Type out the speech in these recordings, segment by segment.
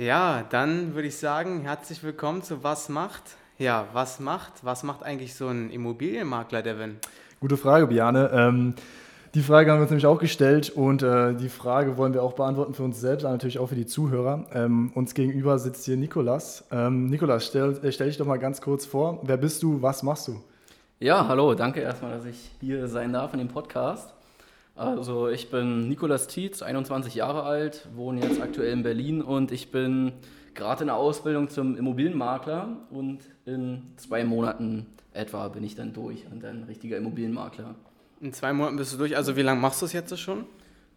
Ja, dann würde ich sagen, herzlich willkommen zu Was macht? Ja, was macht? Was macht eigentlich so ein Immobilienmakler, Devin? Gute Frage, Biane. Ähm, die Frage haben wir uns nämlich auch gestellt und äh, die Frage wollen wir auch beantworten für uns selbst, aber natürlich auch für die Zuhörer. Ähm, uns gegenüber sitzt hier Nikolas. Ähm, Nikolas, stell, äh, stell dich doch mal ganz kurz vor. Wer bist du? Was machst du? Ja, hallo, danke erstmal, dass ich hier sein darf in dem Podcast. Also ich bin Nikolas Tietz, 21 Jahre alt, wohne jetzt aktuell in Berlin und ich bin gerade in der Ausbildung zum Immobilienmakler und in zwei Monaten etwa bin ich dann durch und dann richtiger Immobilienmakler. In zwei Monaten bist du durch. Also wie lange machst du es jetzt schon?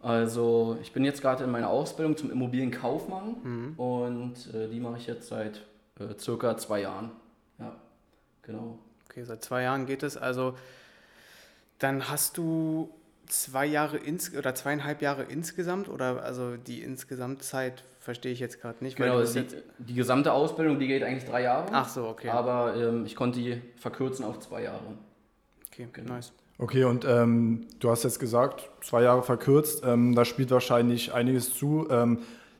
Also ich bin jetzt gerade in meiner Ausbildung zum Immobilienkaufmann mhm. und äh, die mache ich jetzt seit äh, circa zwei Jahren. Ja, genau. Okay, seit zwei Jahren geht es. Also dann hast du zwei Jahre ins oder zweieinhalb Jahre insgesamt oder also die Insgesamtzeit verstehe ich jetzt gerade nicht. Genau, die, die, gesamte Ausbildung, die geht eigentlich drei Jahre. Ach so, okay. Aber ähm, ich konnte die verkürzen auf zwei Jahre. Okay, genau. nice. Okay, und ähm, du hast jetzt gesagt, zwei Jahre verkürzt, ähm, da spielt wahrscheinlich einiges zu.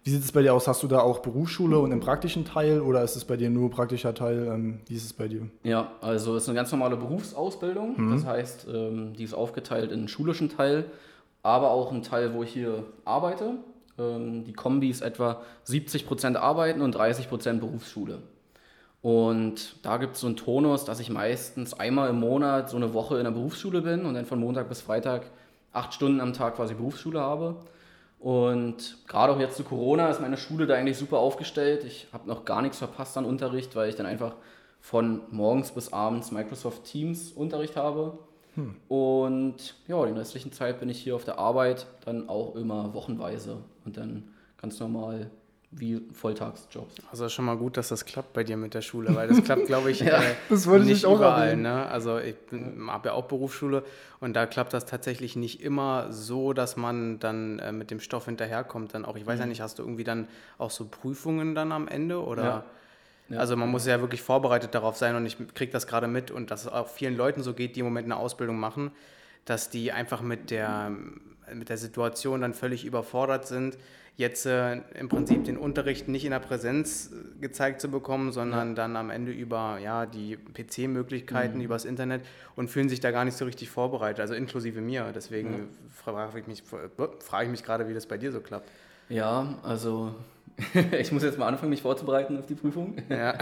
Wie sieht es bei dir aus? Hast du da auch Berufsschule und einen praktischen Teil oder ist es bei dir nur praktischer Teil? Ähm, wie ist es bei dir? Ja, also es ist eine ganz normale Berufsausbildung. Mhm. Das heißt, ähm, die ist aufgeteilt in einen schulischen Teil, aber auch einen Teil, wo ich hier arbeite. Ähm, die Kombi ist etwa 70% Arbeiten und 30% Berufsschule. Und da gibt es so einen Tonus, dass ich meistens einmal im Monat so eine Woche in der Berufsschule bin und dann von Montag bis Freitag acht Stunden am Tag quasi Berufsschule habe. Und gerade auch jetzt zu Corona ist meine Schule da eigentlich super aufgestellt. Ich habe noch gar nichts verpasst an Unterricht, weil ich dann einfach von morgens bis abends Microsoft Teams Unterricht habe. Hm. Und ja, den restlichen Zeit bin ich hier auf der Arbeit dann auch immer wochenweise und dann ganz normal wie Volltagsjobs. Also schon mal gut, dass das klappt bei dir mit der Schule, weil das klappt, glaube ich, ja, äh, das wollte nicht ich auch überall. Ne? Also ich habe ja auch Berufsschule und da klappt das tatsächlich nicht immer so, dass man dann äh, mit dem Stoff hinterherkommt. Dann auch, ich weiß ja mhm. nicht, hast du irgendwie dann auch so Prüfungen dann am Ende oder? Ja. Ja. Also man muss ja wirklich vorbereitet darauf sein und ich kriege das gerade mit und dass es auch vielen Leuten so geht, die im Moment eine Ausbildung machen, dass die einfach mit der, mit der Situation dann völlig überfordert sind jetzt äh, im Prinzip den Unterricht nicht in der Präsenz äh, gezeigt zu bekommen, sondern ja. dann am Ende über ja, die PC-Möglichkeiten, mhm. übers Internet und fühlen sich da gar nicht so richtig vorbereitet, also inklusive mir. Deswegen ja. frage ich mich, frage ich mich gerade, wie das bei dir so klappt. Ja, also ich muss jetzt mal anfangen, mich vorzubereiten auf die Prüfung. Ja.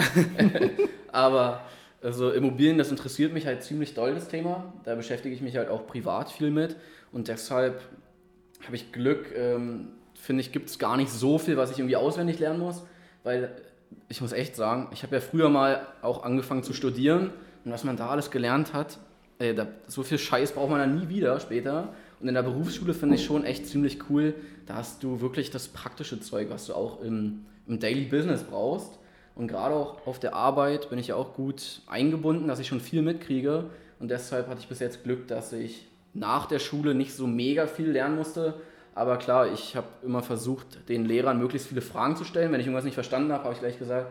Aber also Immobilien, das interessiert mich halt ziemlich doll, das Thema. Da beschäftige ich mich halt auch privat viel mit. Und deshalb habe ich Glück, ähm, finde ich, gibt es gar nicht so viel, was ich irgendwie auswendig lernen muss, weil ich muss echt sagen, ich habe ja früher mal auch angefangen zu studieren und was man da alles gelernt hat, ey, da, so viel Scheiß braucht man dann nie wieder später. Und in der Berufsschule finde ich schon echt ziemlich cool, da hast du wirklich das praktische Zeug, was du auch im, im Daily Business brauchst. Und gerade auch auf der Arbeit bin ich ja auch gut eingebunden, dass ich schon viel mitkriege. Und deshalb hatte ich bis jetzt Glück, dass ich nach der Schule nicht so mega viel lernen musste, aber klar, ich habe immer versucht, den Lehrern möglichst viele Fragen zu stellen. Wenn ich irgendwas nicht verstanden habe, habe ich gleich gesagt,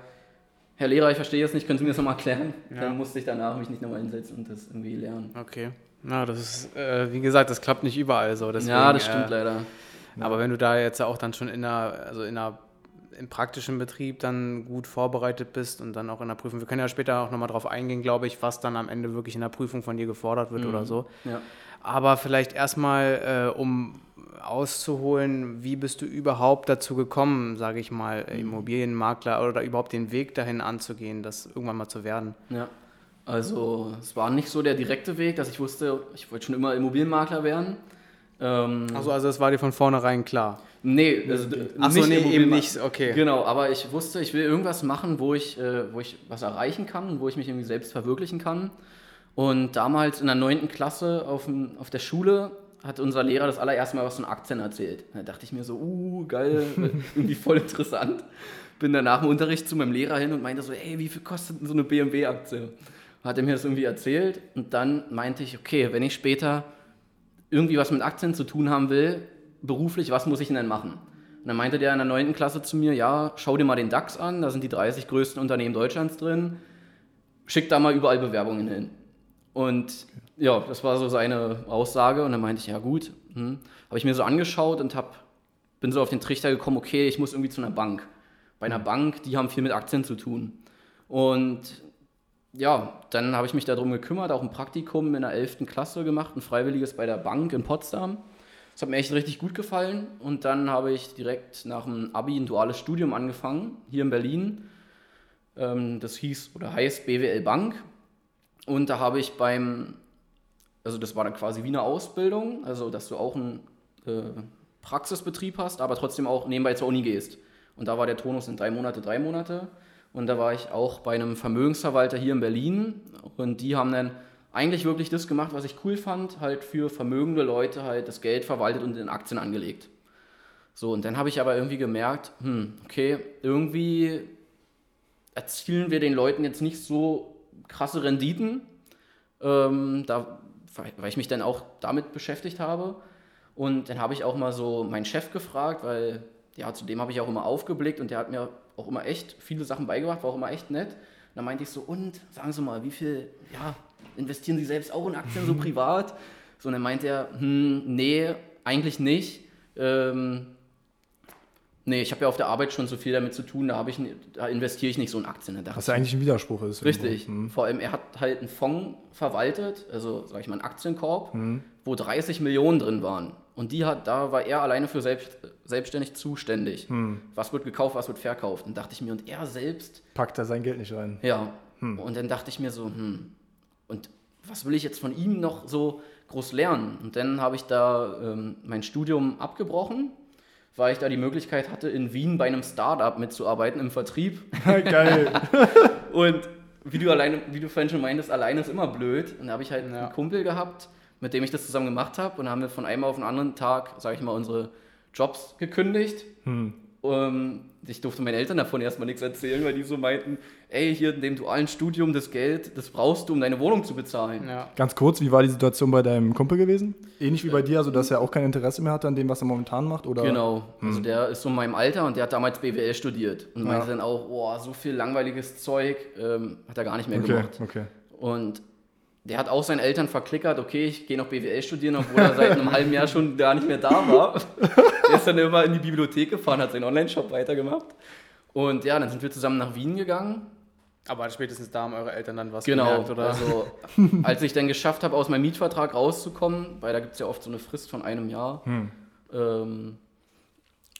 Herr Lehrer, ich verstehe das nicht, können Sie mir das nochmal erklären? Ja. Dann musste ich danach mich nicht nochmal hinsetzen und das irgendwie lernen. Okay. Na, das ist, äh, wie gesagt, das klappt nicht überall so. Deswegen, ja, das stimmt äh, leider. Aber wenn du da jetzt auch dann schon in der, also in der im praktischen Betrieb dann gut vorbereitet bist und dann auch in der Prüfung. Wir können ja später auch nochmal drauf eingehen, glaube ich, was dann am Ende wirklich in der Prüfung von dir gefordert wird mhm. oder so. Ja. Aber vielleicht erstmal, äh, um auszuholen, wie bist du überhaupt dazu gekommen, sage ich mal, mhm. Immobilienmakler oder überhaupt den Weg dahin anzugehen, das irgendwann mal zu werden? Ja, also es war nicht so der direkte Weg, dass ich wusste, ich wollte schon immer Immobilienmakler werden. Ähm, also, also das war dir von vornherein klar? Nee, also Achso, nicht nee, eben nicht, okay. Genau, aber ich wusste, ich will irgendwas machen, wo ich, äh, wo ich was erreichen kann, wo ich mich irgendwie selbst verwirklichen kann. Und damals in der 9. Klasse auf, auf der Schule hat unser Lehrer das allererste Mal was von Aktien erzählt. Da dachte ich mir so, uh, geil, irgendwie voll interessant. Bin dann nach dem Unterricht zu meinem Lehrer hin und meinte so, hey, wie viel kostet denn so eine BMW-Aktie? Hat er mir das irgendwie erzählt und dann meinte ich, okay, wenn ich später irgendwie was mit Aktien zu tun haben will, beruflich, was muss ich denn machen? Und dann meinte der in der 9. Klasse zu mir, ja, schau dir mal den DAX an, da sind die 30 größten Unternehmen Deutschlands drin, schick da mal überall Bewerbungen hin. Und ja, das war so seine Aussage. Und dann meinte ich, ja gut. Hm. Habe ich mir so angeschaut und hab, bin so auf den Trichter gekommen, okay, ich muss irgendwie zu einer Bank. bei einer Bank, die haben viel mit Aktien zu tun. Und ja, dann habe ich mich darum gekümmert, auch ein Praktikum in der 11. Klasse gemacht, ein freiwilliges bei der Bank in Potsdam. Das hat mir echt richtig gut gefallen und dann habe ich direkt nach dem Abi ein duales Studium angefangen, hier in Berlin. Ähm, das hieß oder heißt BWL Bank und da habe ich beim, also das war dann quasi wie eine Ausbildung, also dass du auch einen äh, Praxisbetrieb hast, aber trotzdem auch nebenbei zur Uni gehst. Und da war der Tonus in drei Monate, drei Monate. Und da war ich auch bei einem Vermögensverwalter hier in Berlin und die haben dann eigentlich wirklich das gemacht, was ich cool fand, halt für vermögende Leute halt das Geld verwaltet und in Aktien angelegt. So, und dann habe ich aber irgendwie gemerkt, hm, okay, irgendwie erzielen wir den Leuten jetzt nicht so krasse Renditen, ähm, da, weil ich mich dann auch damit beschäftigt habe. Und dann habe ich auch mal so meinen Chef gefragt, weil ja, zu dem habe ich auch immer aufgeblickt und der hat mir auch immer echt viele Sachen beigebracht, war auch immer echt nett. Und dann meinte ich so, und sagen Sie mal, wie viel, ja, investieren Sie selbst auch in Aktien so privat? So, und dann meinte er, hm, nee, eigentlich nicht. Ähm, nee, ich habe ja auf der Arbeit schon so viel damit zu tun, da, ich, da investiere ich nicht so in Aktien. Was ja eigentlich ein Widerspruch ist. Richtig. Mhm. Vor allem, er hat halt einen Fonds verwaltet, also sage ich mal einen Aktienkorb, mhm. wo 30 Millionen drin waren. Und die hat, da war er alleine für selbst, selbstständig zuständig. Hm. Was wird gekauft, was wird verkauft. Und dachte ich mir, und er selbst. Packt da sein Geld nicht rein. Ja. Hm. Und dann dachte ich mir so, hm, und was will ich jetzt von ihm noch so groß lernen? Und dann habe ich da ähm, mein Studium abgebrochen, weil ich da die Möglichkeit hatte, in Wien bei einem Startup mitzuarbeiten im Vertrieb. Geil. und wie du alleine, wie du vorhin schon meintest, alleine ist immer blöd. Und da habe ich halt ja. einen Kumpel gehabt, mit dem ich das zusammen gemacht habe. Und dann haben wir von einem auf den anderen Tag, sage ich mal, unsere Jobs gekündigt. Hm. Um, ähm, ich durfte meinen Eltern davon erstmal nichts erzählen, weil die so meinten, ey, hier in dem dualen Studium, das Geld, das brauchst du, um deine Wohnung zu bezahlen. Ja. Ganz kurz, wie war die Situation bei deinem Kumpel gewesen? Ähnlich wie bei dir, also dass er auch kein Interesse mehr hat an dem, was er momentan macht? Oder? Genau, hm. also der ist so in meinem Alter und der hat damals BWL studiert und ja. meinte dann auch, boah, so viel langweiliges Zeug ähm, hat er gar nicht mehr okay, gemacht. Okay. Und der hat auch seinen Eltern verklickert, okay, ich gehe noch BWL studieren, obwohl er seit einem halben Jahr schon gar nicht mehr da war. Der ist dann immer in die Bibliothek gefahren, hat seinen Online-Shop weitergemacht. Und ja, dann sind wir zusammen nach Wien gegangen. Aber spätestens da haben eure Eltern dann was genau, gemerkt, oder? Also, als ich dann geschafft habe, aus meinem Mietvertrag rauszukommen, weil da gibt es ja oft so eine Frist von einem Jahr, hm. ähm,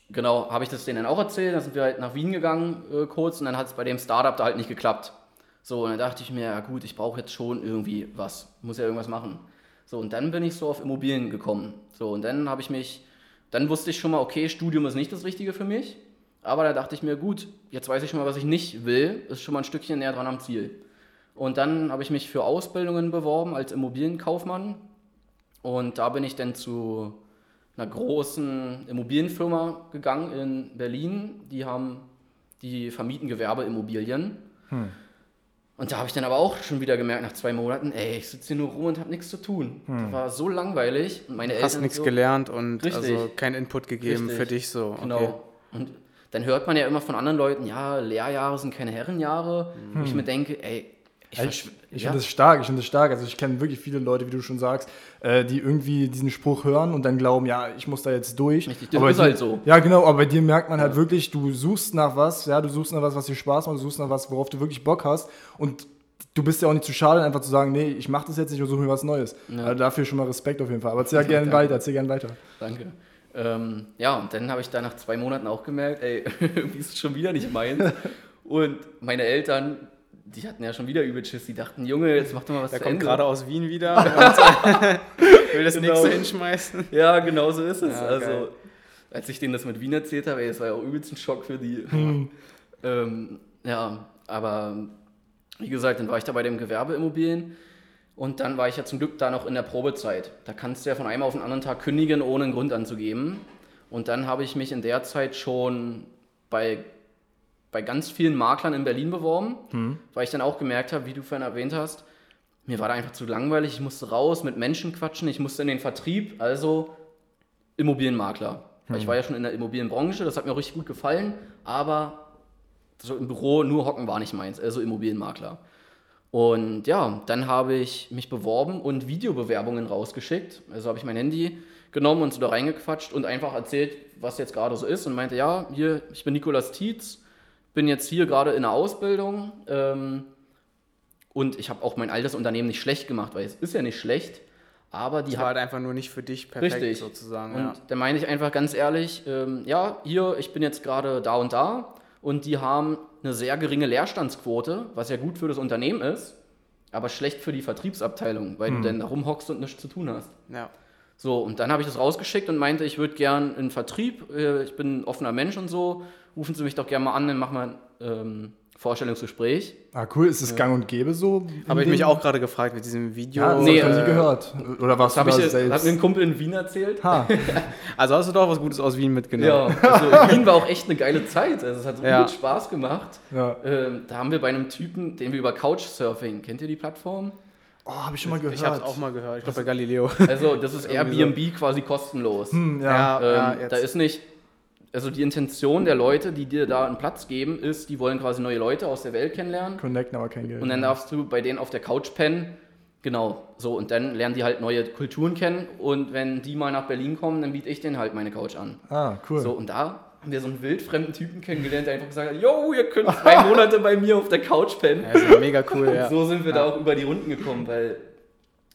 genau, habe ich das denen dann auch erzählt. Dann sind wir halt nach Wien gegangen äh, kurz und dann hat es bei dem Startup da halt nicht geklappt. So, und dann dachte ich mir, ja gut, ich brauche jetzt schon irgendwie was, muss ja irgendwas machen. So, und dann bin ich so auf Immobilien gekommen. So, und dann habe ich mich, dann wusste ich schon mal, okay, Studium ist nicht das Richtige für mich. Aber da dachte ich mir, gut, jetzt weiß ich schon mal, was ich nicht will, ist schon mal ein Stückchen näher dran am Ziel. Und dann habe ich mich für Ausbildungen beworben als Immobilienkaufmann. Und da bin ich dann zu einer großen Immobilienfirma gegangen in Berlin. Die haben, die vermieten Gewerbeimmobilien. Hm. Und da habe ich dann aber auch schon wieder gemerkt, nach zwei Monaten, ey, ich sitze hier nur rum und habe nichts zu tun. Hm. Das war so langweilig. Und meine Hast nichts so, gelernt und also keinen Input gegeben richtig, für dich so. Okay. Genau. Und dann hört man ja immer von anderen Leuten, ja, Lehrjahre sind keine Herrenjahre. Hm. Wo ich mir denke, ey, ich, ich, ich ja. finde das stark, ich finde das stark. Also ich kenne wirklich viele Leute, wie du schon sagst, äh, die irgendwie diesen Spruch hören und dann glauben, ja, ich muss da jetzt durch. Richtig, das aber ist halt so. Ja, genau, aber bei dir merkt man halt wirklich, du suchst nach was, ja, du suchst nach was, was dir Spaß macht, du suchst nach was, worauf du wirklich Bock hast und du bist ja auch nicht zu schade, einfach zu sagen, nee, ich mache das jetzt nicht und suche mir was Neues. Ja. Also dafür schon mal Respekt auf jeden Fall. Aber erzähl gerne weiter, erzähl gerne weiter. Danke. Ähm, ja, und dann habe ich da nach zwei Monaten auch gemerkt, ey, irgendwie ist es schon wieder nicht meins. und meine Eltern, die hatten ja schon wieder übel Schiss. Die dachten, Junge, jetzt mach doch mal was Der kommt gerade aus Wien wieder will das genau. nächste hinschmeißen. Ja, genau so ist es. Ja, also, geil. als ich denen das mit Wien erzählt habe, ey, das war ja auch übelst ein Schock für die. Hm. Ähm, ja, aber wie gesagt, dann war ich da bei dem Gewerbeimmobilien und dann war ich ja zum Glück da noch in der Probezeit. Da kannst du ja von einem auf den anderen Tag kündigen, ohne einen Grund anzugeben. Und dann habe ich mich in der Zeit schon bei bei ganz vielen Maklern in Berlin beworben, hm. weil ich dann auch gemerkt habe, wie du vorhin erwähnt hast, mir war da einfach zu langweilig, ich musste raus, mit Menschen quatschen, ich musste in den Vertrieb, also Immobilienmakler. Hm. ich war ja schon in der Immobilienbranche, das hat mir auch richtig gut gefallen, aber so im Büro nur hocken war nicht meins, also Immobilienmakler. Und ja, dann habe ich mich beworben und Videobewerbungen rausgeschickt. Also habe ich mein Handy genommen und so da reingequatscht und einfach erzählt, was jetzt gerade so ist und meinte, ja, hier, ich bin Nikolas Tietz, bin jetzt hier gerade in der Ausbildung ähm, und ich habe auch mein altes Unternehmen nicht schlecht gemacht, weil es ist ja nicht schlecht, aber die das war halt einfach nur nicht für dich perfekt richtig. sozusagen. Und ja. da meine ich einfach ganz ehrlich, ähm, ja, hier, ich bin jetzt gerade da und da und die haben eine sehr geringe Leerstandsquote, was ja gut für das Unternehmen ist, aber schlecht für die Vertriebsabteilung, weil Hm. du dann da rumhockst und nichts zu tun hast. ja. So, und dann habe ich das rausgeschickt und meinte, ich würde gern in Vertrieb, äh, ich bin ein offener Mensch und so, rufen Sie mich doch gerne mal an, dann machen wir ein ähm, Vorstellungsgespräch. Ah, cool. Ist es gang und gäbe so? Habe ich mich auch gerade gefragt mit diesem Video. Ja, das Nee, haben Sie äh, gehört. Oder warst Das habe ich da hat mir ein selbst? Kumpel in Wien erzählt. Ha, Also hast du doch was Gutes aus Wien mitgenommen. Ja, also Wien war auch echt eine geile Zeit. Also es hat so Ja. gut Spaß gemacht. ja. Ähm, da haben wir bei einem Typen, den wir über Couchsurfing, kennt ihr die Plattform? Oh, habe ich schon mal gehört. Ich habe es auch mal gehört. Ich glaube bei Galileo. Also das ist Airbnb quasi kostenlos. Hm, ja. Ähm, jetzt. da ist nicht, also die Intention der Leute, die dir da einen Platz geben, ist, die wollen quasi neue Leute aus der Welt kennenlernen. Connecten, aber kein Geld. Und dann darfst du bei denen auf der Couch pennen. Genau, so und dann lernen die halt neue Kulturen kennen und wenn die mal nach Berlin kommen, dann biete ich denen halt meine Couch an. ah, cool. So und da haben wir so einen wildfremden Typen kennengelernt, der einfach gesagt hat, yo, ihr könnt zwei Monate bei mir auf der Couch pennen. Ja, ist ja mega cool, ja. So sind wir da auch über die Runden gekommen, weil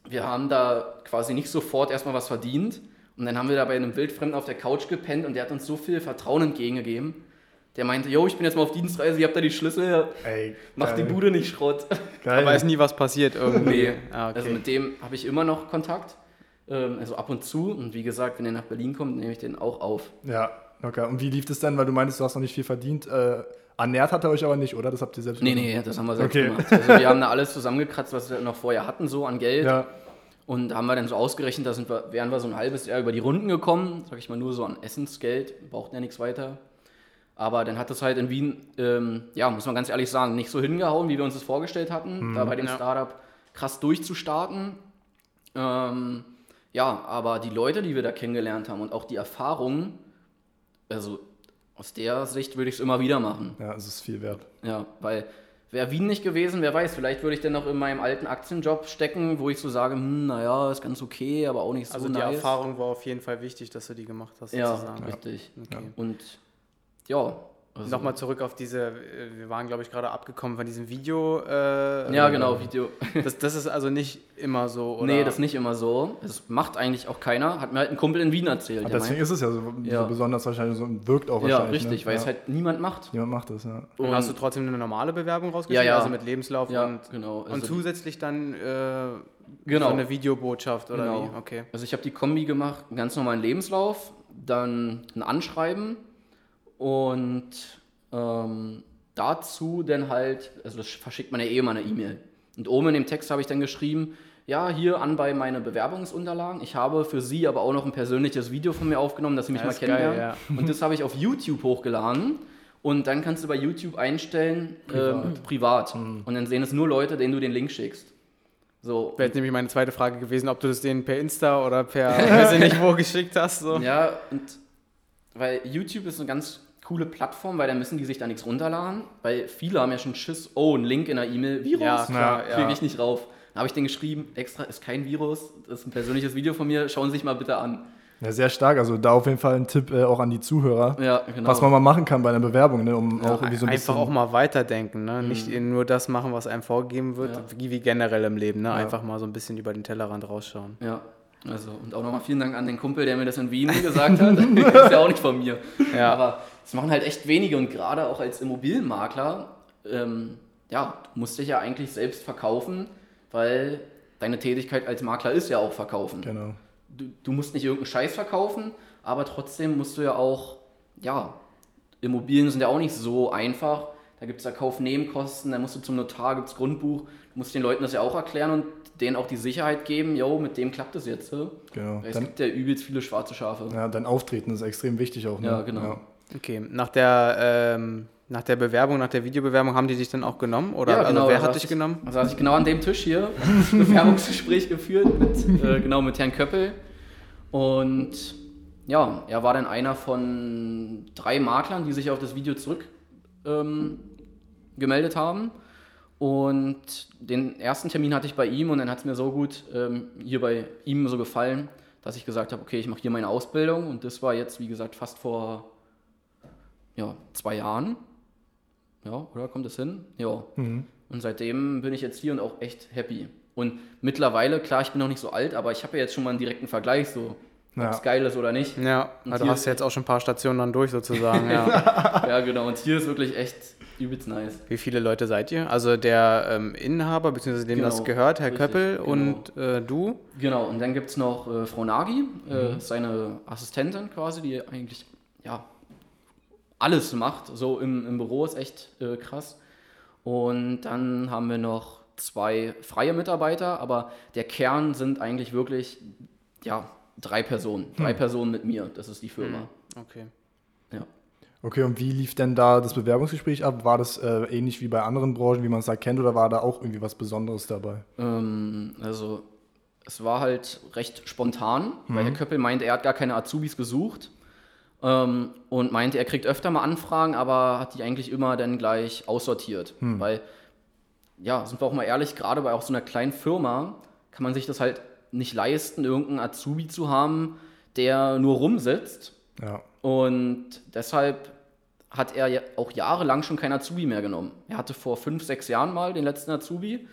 wir haben da quasi nicht sofort erstmal was verdient und dann haben wir da bei einem Wildfremden auf der Couch gepennt und der hat uns so viel Vertrauen entgegengegeben. Der meinte, yo, ich bin jetzt mal auf Dienstreise, ihr habt da die Schlüssel, Ey, macht die. Bude nicht Schrott. Geil. Aber ist nie was passiert irgendwie. Nee, Ah, okay. also mit dem habe ich immer noch Kontakt. Ähm, also ab und zu. Und wie gesagt, wenn er nach Berlin kommt, nehme ich den auch auf. ja, locker. Und wie lief das denn? Weil du meintest, du hast noch nicht viel verdient. Äh, ernährt hat er euch aber nicht, oder? Das habt ihr selbst Nee, gemacht? nee, das haben wir selbst Okay. gemacht. Also wir haben da alles zusammengekratzt, was wir noch vorher hatten, so an Geld. Ja, Und haben wir dann so ausgerechnet, da sind wir, wären wir so ein halbes Jahr über die Runden gekommen, sag ich mal nur so an Essensgeld, wir brauchten ja nichts weiter. Aber dann hat es halt in Wien, ähm, ja, muss man ganz ehrlich sagen, nicht so hingehauen, wie wir uns das vorgestellt hatten, da bei dem Ja. Startup krass durchzustarten. Ähm, ja, aber die Leute, die wir da kennengelernt haben und auch die Erfahrungen, also aus der Sicht würde ich es immer wieder machen. ja, es ist viel wert. Ja, weil wäre Wien nicht gewesen, wer weiß, vielleicht würde ich dann noch in meinem alten Aktienjob stecken, wo ich so sage, hm, naja, ist ganz okay, aber auch nicht so Also die nice. Erfahrung war auf jeden Fall wichtig, dass du die gemacht hast, Ja, sozusagen. richtig. Okay. Und ja, also, Nochmal zurück auf diese, äh, wir waren glaube ich gerade abgekommen von diesem Video. Äh, Ja, genau, Video. Das, das ist also nicht immer so, oder? Nee, das ist nicht immer so. Das macht eigentlich auch keiner. Hat mir halt ein Kumpel in Wien erzählt. Deswegen meint, ist es ja so, Ja. so besonders wahrscheinlich, so wirkt auch ja, wahrscheinlich. richtig, ne? weil ja. es halt niemand macht. Jemand macht das, ja. Und hast du trotzdem eine normale Bewerbung rausgeschickt? Ja, ja. Also mit Lebenslauf Ja, und, genau. und Also- zusätzlich dann äh, Genau. so eine Videobotschaft oder Genau. wie? Okay. Also ich habe die Kombi gemacht, einen ganz normalen Lebenslauf, dann ein Anschreiben und ähm, dazu dann halt, also das verschickt man ja eh immer eine E-Mail. Und oben in dem Text habe ich dann geschrieben, ja, hier an bei meine Bewerbungsunterlagen. Ich habe für Sie aber auch noch ein persönliches Video von mir aufgenommen, dass Sie mich Ja, mal ist geil, kennenlernen. Und das habe ich auf YouTube hochgeladen. Und dann kannst du bei YouTube einstellen, privat. privat. Und dann sehen es nur Leute, denen du den Link schickst. So, Wäre jetzt nämlich meine zweite Frage gewesen, ob du das denen per Insta oder per, weiß ich nicht wo geschickt hast. So. Ja, und weil YouTube ist eine ganz coole Plattform, weil da müssen die sich da nichts runterladen, weil viele haben ja schon Schiss, oh, ein Link in der E-Mail, Virus, Ja, klar, kriege ja. ich nicht rauf. Dann habe ich den geschrieben, extra ist kein Virus, das ist ein persönliches Video von mir, schauen Sie sich mal bitte an. Ja, sehr stark. Also da auf jeden Fall ein Tipp äh, auch an die Zuhörer, Ja, genau. was man mal machen kann bei einer Bewerbung, ne, um Ja, auch irgendwie so ein einfach bisschen... auch mal weiterdenken, ne? nicht nur das machen, was einem vorgegeben wird, Ja. wie, wie generell im Leben. Ne? Einfach mal so ein bisschen über den Tellerrand rausschauen. ja, also und auch nochmal vielen Dank an den Kumpel, der mir das in Wien gesagt hat. das ist ja auch nicht von mir. Ja. Aber das machen halt echt wenige und gerade auch als Immobilienmakler, ähm, ja, du musst dich ja eigentlich selbst verkaufen, weil deine Tätigkeit als Makler ist ja auch verkaufen. Genau. du, du musst nicht irgendeinen Scheiß verkaufen, aber trotzdem musst du ja auch, ja, Immobilien sind ja auch nicht so einfach. Da gibt es ja Kaufnebenkosten, da musst du zum Notar, gibt es Grundbuch, du musst den Leuten das ja auch erklären und denen auch die Sicherheit geben, yo, mit dem klappt es jetzt. so. Genau. Weil es Dann, gibt ja übelst viele schwarze Schafe. ja, dein Auftreten ist extrem wichtig auch. Ne? Ja, genau. Okay, nach der, ähm, nach der Bewerbung, nach der Videobewerbung haben die dich dann auch genommen? Oder Ja, also genau, wer da hat dich ich- genommen? Da saß ich genau an dem Tisch hier, ein Bewerbungsgespräch geführt, mit, äh, genau mit Herrn Köppel. Und ja, er war dann einer von drei Maklern, die sich auf das Video zurück ähm, gemeldet haben. Und den ersten Termin hatte ich bei ihm und dann hat es mir so gut ähm, hier bei ihm so gefallen, dass ich gesagt habe, okay, ich mache hier meine Ausbildung und das war jetzt, wie gesagt, fast vor ja, zwei Jahren. Ja, oder kommt es hin? Ja. Mhm. Und seitdem bin ich jetzt hier und auch echt happy. Und mittlerweile, klar, ich bin noch nicht so alt, aber ich habe ja jetzt schon mal einen direkten Vergleich, so ja. ob es geil ist oder nicht. Ja, also du hast jetzt auch schon ein paar Stationen dann durch sozusagen. ja. ja, genau. Und hier ist wirklich echt übelst nice. Wie viele Leute seid ihr? Also der ähm, Inhaber, beziehungsweise dem genau, das gehört, Herr richtig, Köppel genau. und äh, du? Genau, und dann gibt es noch äh, Frau Nagy, äh, mhm. seine Assistentin quasi, die eigentlich ja, alles macht. So im, im Büro ist echt äh, krass. Und dann haben wir noch zwei freie Mitarbeiter, aber der Kern sind eigentlich wirklich ja, drei Personen. Drei hm. Personen mit mir, das ist die Firma. Hm. Okay. Ja. Okay, und wie lief denn da das Bewerbungsgespräch ab? War das äh, ähnlich wie bei anderen Branchen, wie man es da kennt, oder war da auch irgendwie was Besonderes dabei? Ähm, also, es war halt recht spontan, mhm. weil Herr Köppel meinte, er hat gar keine Azubis gesucht ähm, und meinte, er kriegt öfter mal Anfragen, aber hat die eigentlich immer dann gleich aussortiert. Mhm. Weil, ja, sind wir auch mal ehrlich, gerade bei auch so einer kleinen Firma kann man sich das halt nicht leisten, irgendeinen Azubi zu haben, der nur rumsitzt. Ja. Und deshalb hat er ja auch jahrelang schon keinen Azubi mehr genommen. Er hatte vor fünf, sechs Jahren mal den letzten Azubi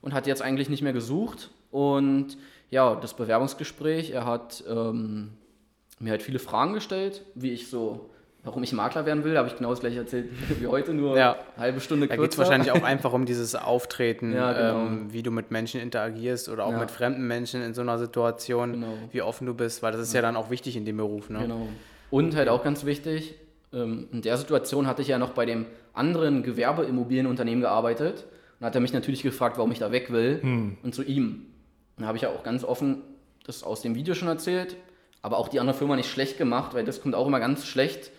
und hat jetzt eigentlich nicht mehr gesucht. Und ja, das Bewerbungsgespräch, er hat ähm, mir halt viele Fragen gestellt, wie ich so warum ich Makler werden will, habe ich genau das gleiche erzählt wie heute, nur ja. eine halbe Stunde kürzer. Da geht es wahrscheinlich auch einfach um dieses Auftreten, ja, genau. ähm, wie du mit Menschen interagierst oder auch ja. mit fremden Menschen in so einer Situation, genau. wie offen du bist, weil das ist ja, dann auch wichtig in dem Beruf. Ne? Genau. Und halt auch ganz wichtig, in der Situation hatte ich ja noch bei dem anderen Gewerbeimmobilienunternehmen gearbeitet und hat er mich natürlich gefragt, warum ich da weg will hm. und zu ihm. Da habe ich ja auch ganz offen das aus dem Video schon erzählt, aber auch die andere Firma nicht schlecht gemacht, weil das kommt auch immer ganz schlecht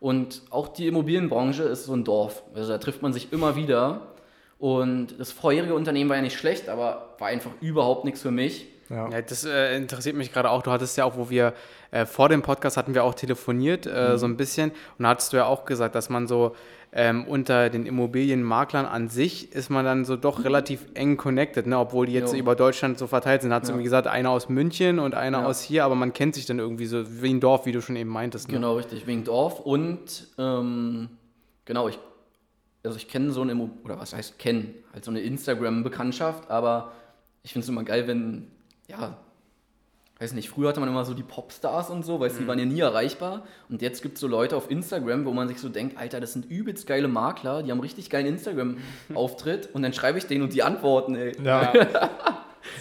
und auch die Immobilienbranche ist so ein Dorf. Also da trifft man sich immer wieder. Und das vorherige Unternehmen war ja nicht schlecht, aber war einfach überhaupt nichts für mich. Ja. ja das äh, interessiert mich gerade auch. Du hattest ja auch, wo wir äh, vor dem Podcast hatten wir auch telefoniert, äh, mhm. so ein bisschen. Und da hattest du ja auch gesagt, dass man so ähm, unter den Immobilienmaklern an sich ist man dann so doch relativ eng connected, ne? obwohl die jetzt jo. über Deutschland so verteilt sind. Hat ja. irgendwie gesagt, einer aus München und einer ja. aus hier, aber man kennt sich dann irgendwie so wie ein Dorf, wie du schon eben meintest. Ne? Genau, richtig, wegen Dorf und ähm, genau, ich, also ich kenne so eine, oder was heißt kennen, halt so eine Instagram-Bekanntschaft, aber ich finde es immer geil, wenn, ja, weiß nicht, früher hatte man immer so die Popstars und so, weil mhm. die waren ja nie erreichbar. Und jetzt gibt es so Leute auf Instagram, wo man sich so denkt, Alter, das sind übelst geile Makler, die haben richtig geilen Instagram-Auftritt. und dann schreibe ich denen und die antworten, ey. Ja. das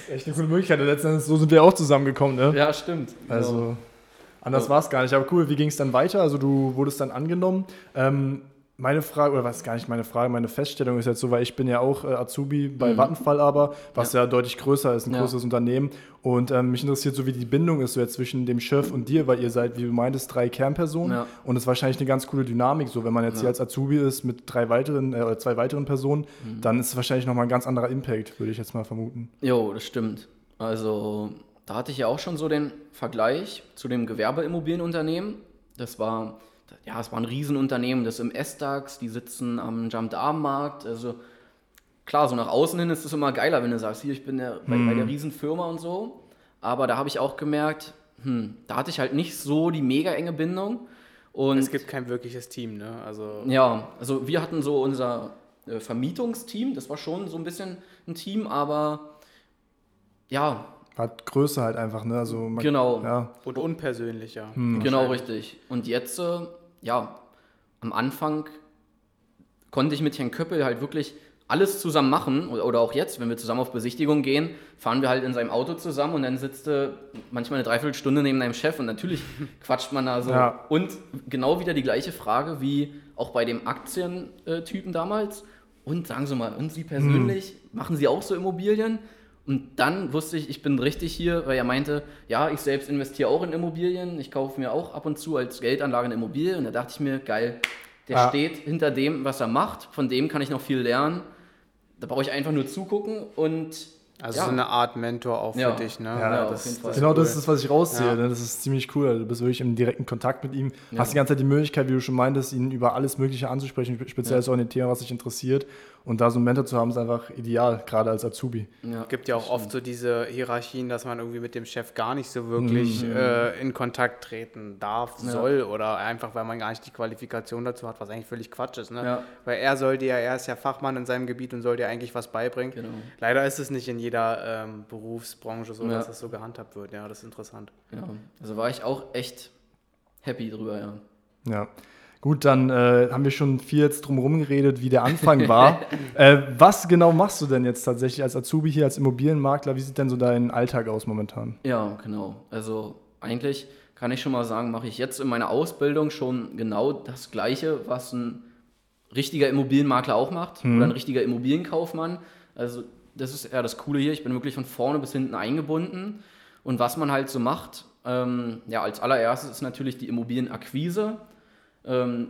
ist echt eine coole Möglichkeit. Letztendlich, so sind wir auch zusammengekommen, ne? Ja, stimmt. Also, genau. anders war es gar nicht. Aber cool, wie ging es dann weiter? Also, du wurdest dann angenommen. Ähm, meine Frage, oder was gar nicht meine Frage, meine Feststellung ist jetzt so, weil ich bin ja auch äh, Azubi bei mhm. Vattenfall aber, was ja. ja. deutlich größer ist, ein ja. größeres Unternehmen. Und ähm, mich interessiert so, wie die Bindung ist so jetzt zwischen dem Chef und dir, weil ihr seid, wie du meintest, drei Kernpersonen. Ja. Und es ist wahrscheinlich eine ganz coole Dynamik, so wenn man jetzt hier als Azubi ist mit drei weiteren äh, oder zwei weiteren Personen, mhm. dann ist es wahrscheinlich nochmal ein ganz anderer Impact, würde ich jetzt mal vermuten. Jo, das stimmt. Also da hatte ich ja auch schon so den Vergleich zu dem Gewerbeimmobilienunternehmen. Das war ja, es war ein Riesenunternehmen, das im S-DAX, die sitzen am Jump-Arm-Markt. Also klar, so nach außen hin ist es immer geiler, wenn du sagst, hier, ich bin der, bei, bei der mhm. Riesenfirma und so. Aber da habe ich auch gemerkt, hm, da hatte ich halt nicht so die mega enge Bindung. Und es gibt kein wirkliches Team, ne? Also ja, also wir hatten so unser äh, Vermietungsteam, das war schon so ein bisschen ein Team, aber ja, hat Größe halt einfach, ne? Also man, genau. Ja. Und unpersönlicher. Hm. Genau, richtig. Und jetzt, äh, ja, am Anfang konnte ich mit Herrn Köppel halt wirklich alles zusammen machen. Oder auch jetzt, wenn wir zusammen auf Besichtigung gehen, fahren wir halt in seinem Auto zusammen und dann sitzt du manchmal eine Dreiviertelstunde neben deinem Chef und natürlich quatscht man da so. Ja. Und genau wieder die gleiche Frage wie auch bei dem Aktientypen damals. Und sagen Sie mal, und Sie persönlich, hm. machen Sie auch so Immobilien? Und dann wusste ich, ich bin richtig hier, weil er meinte, ja, ich selbst investiere auch in Immobilien, ich kaufe mir auch ab und zu als Geldanlage eine Immobilie. Und da dachte ich mir, geil, der ja. steht hinter dem, was er macht, von dem kann ich noch viel lernen. Da brauche ich einfach nur zugucken und Also ja. so eine Art Mentor auch ja. für dich, ne? Ja, ja das, das genau cool. das ist, was ich rausziehe. Ne? Das ist ziemlich cool. Du bist wirklich im direkten Kontakt mit ihm. Hast die ganze Zeit die Möglichkeit, wie du schon meintest, ihn über alles Mögliche anzusprechen, speziell so an den Thema, was dich interessiert. Und da so einen Mentor zu haben, ist einfach ideal, gerade als Azubi. Ja, gibt ja auch oft so diese Hierarchien, dass man irgendwie mit dem Chef gar nicht so wirklich mhm. äh, in Kontakt treten darf, ja. soll oder einfach, weil man gar nicht die Qualifikation dazu hat, was eigentlich völlig Quatsch ist. Ne? Ja. Weil er sollte ja, er ist ja Fachmann in seinem Gebiet und soll dir eigentlich was beibringen. Genau. Leider ist es nicht in jeder ähm, Berufsbranche so, dass das so gehandhabt wird. Ja, das ist interessant. Ja, also war ich auch echt happy drüber, ja. Ja. Gut, dann äh, haben wir schon viel jetzt drumherum geredet, wie der Anfang war. äh, was genau machst du denn jetzt tatsächlich als Azubi hier, als Immobilienmakler? Wie sieht denn so dein Alltag aus momentan? Ja, genau. Also eigentlich kann ich schon mal sagen, mache ich jetzt in meiner Ausbildung schon genau das Gleiche, was ein richtiger Immobilienmakler auch macht hm. oder ein richtiger Immobilienkaufmann. Also das ist ja das Coole hier. Ich bin wirklich von vorne bis hinten eingebunden. Und was man halt so macht, ähm, ja, als allererstes ist natürlich die Immobilienakquise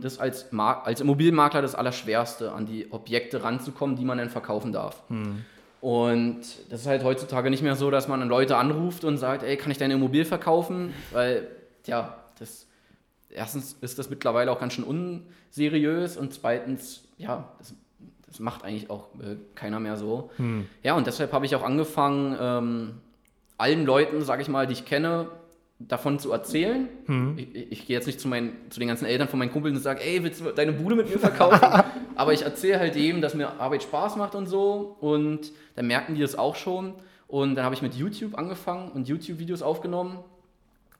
das als, als Immobilienmakler das Allerschwerste, an die Objekte ranzukommen, die man dann verkaufen darf. Hm. Und das ist halt heutzutage nicht mehr so, dass man Leute anruft und sagt, ey, kann ich deine Immobilie verkaufen? Weil, ja, das, erstens ist das mittlerweile auch ganz schön unseriös und zweitens, ja, das, das macht eigentlich auch äh, keiner mehr so. Hm. Ja, und deshalb habe ich auch angefangen, ähm, allen Leuten, sage ich mal, die ich kenne, davon zu erzählen. Mhm. Ich, ich, gehe jetzt nicht zu, meinen, zu den ganzen Eltern von meinen Kumpeln und sage, ey, willst du deine Bude mit mir verkaufen? Aber ich erzähle halt jedem, dass mir Arbeit Spaß macht und so. Und dann merken die das auch schon. Und dann habe ich mit YouTube angefangen und YouTube-Videos aufgenommen.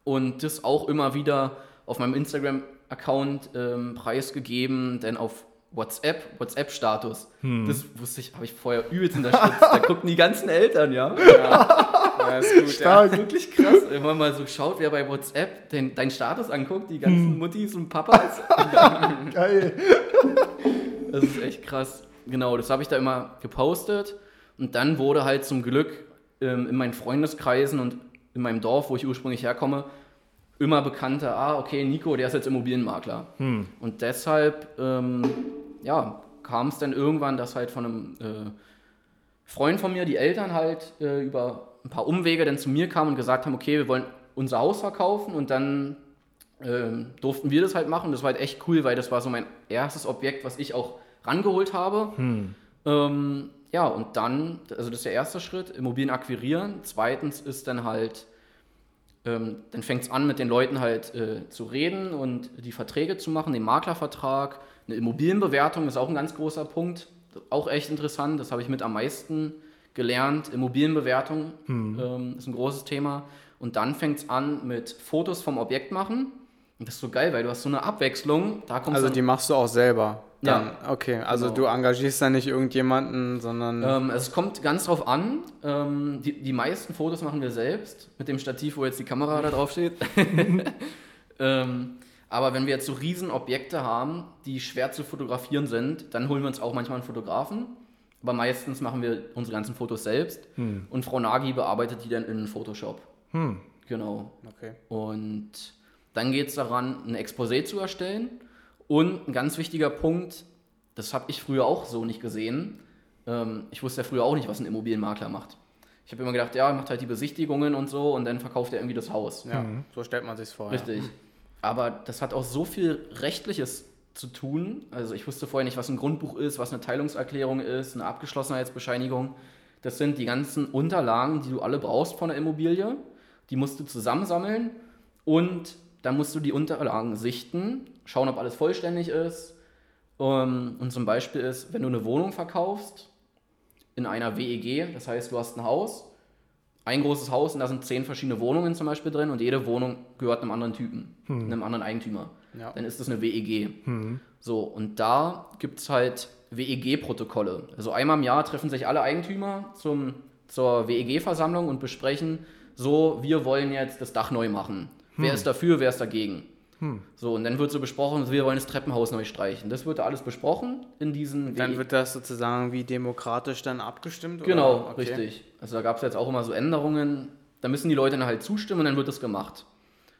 Und das auch immer wieder auf meinem Instagram-Account ähm, preisgegeben, denn auf WhatsApp, WhatsApp-Status. Hm. Das wusste ich, habe ich vorher übelst unterstützt. da gucken die ganzen Eltern, ja. ja. Ja ist gut, Stark. Ja. Wirklich krass. Wenn man mal so schaut, wer bei WhatsApp den, deinen Status anguckt, die ganzen hm. Muttis und Papas. Geil. Das ist echt krass. Genau, das habe ich da immer gepostet. Und dann wurde halt zum Glück ähm, in meinen Freundeskreisen und in meinem Dorf, wo ich ursprünglich herkomme, immer bekannter, ah, okay, Nico, der ist jetzt Immobilienmakler. Hm. Und deshalb, ähm, ja, kam es dann irgendwann, dass halt von einem äh, Freund von mir, die Eltern halt äh, über ein paar Umwege dann zu mir kamen und gesagt haben, okay, wir wollen unser Haus verkaufen und dann äh, durften wir das halt machen. Das war halt echt cool, weil das war so mein erstes Objekt, was ich auch rangeholt habe. Hm. Ähm, ja, und dann, also das ist der erste Schritt, Immobilien akquirieren. Zweitens ist dann halt ähm, dann fängt es an, mit den Leuten halt äh, zu reden und die Verträge zu machen, den Maklervertrag. Eine Immobilienbewertung ist auch ein ganz großer Punkt, auch echt interessant. Das habe ich mit am meisten gelernt. Immobilienbewertung hm. ähm, ist ein großes Thema. Und dann fängt es an mit Fotos vom Objekt machen. Und das ist so geil, weil du hast so eine Abwechslung. Da also die machst du auch selber. Dann, ja. Okay, also genau. du engagierst da nicht irgendjemanden, sondern. Ähm, es kommt ganz drauf an. Ähm, die, die meisten Fotos machen wir selbst mit dem Stativ, wo jetzt die Kamera da drauf steht. ähm, aber wenn wir jetzt so riesen Objekte haben, die schwer zu fotografieren sind, dann holen wir uns auch manchmal einen Fotografen. Aber meistens machen wir unsere ganzen Fotos selbst. Hm. Und Frau Nagi bearbeitet die dann in Photoshop. Hm. Genau. Okay. Und dann geht es daran, ein Exposé zu erstellen und ein ganz wichtiger Punkt, das habe ich früher auch so nicht gesehen. Ähm, ich wusste ja früher auch nicht, was ein Immobilienmakler macht. Ich habe immer gedacht, ja, er macht halt die Besichtigungen und so und dann verkauft er irgendwie das Haus. Ja, mhm. so stellt man sich vor. Richtig. Ja. Aber das hat auch so viel Rechtliches zu tun. Also ich wusste vorher nicht, was ein Grundbuch ist, was eine Teilungserklärung ist, eine Abgeschlossenheitsbescheinigung. Das sind die ganzen Unterlagen, die du alle brauchst von der Immobilie. Die musst du zusammensammeln und dann musst du die Unterlagen sichten, schauen, ob alles vollständig ist. Um, und zum Beispiel ist, wenn du eine Wohnung verkaufst in einer WEG, das heißt, du hast ein Haus, ein großes Haus und da sind zehn verschiedene Wohnungen zum Beispiel drin und jede Wohnung gehört einem anderen Typen, hm. einem anderen Eigentümer. Ja. Dann ist das eine WEG. Hm. So, und da gibt es halt WEG-Protokolle. Also einmal im Jahr treffen sich alle Eigentümer zum, zur WEG-Versammlung und besprechen, so, wir wollen jetzt das Dach neu machen. Hm. Wer ist dafür, wer ist dagegen? Hm. So, und dann wird so besprochen, wir wollen das Treppenhaus neu streichen. Das wird da alles besprochen in diesen. Dann wird das sozusagen wie demokratisch dann abgestimmt? Genau, okay. richtig. Also da gab es jetzt auch immer so Änderungen. Da müssen die Leute dann halt zustimmen und dann wird das gemacht.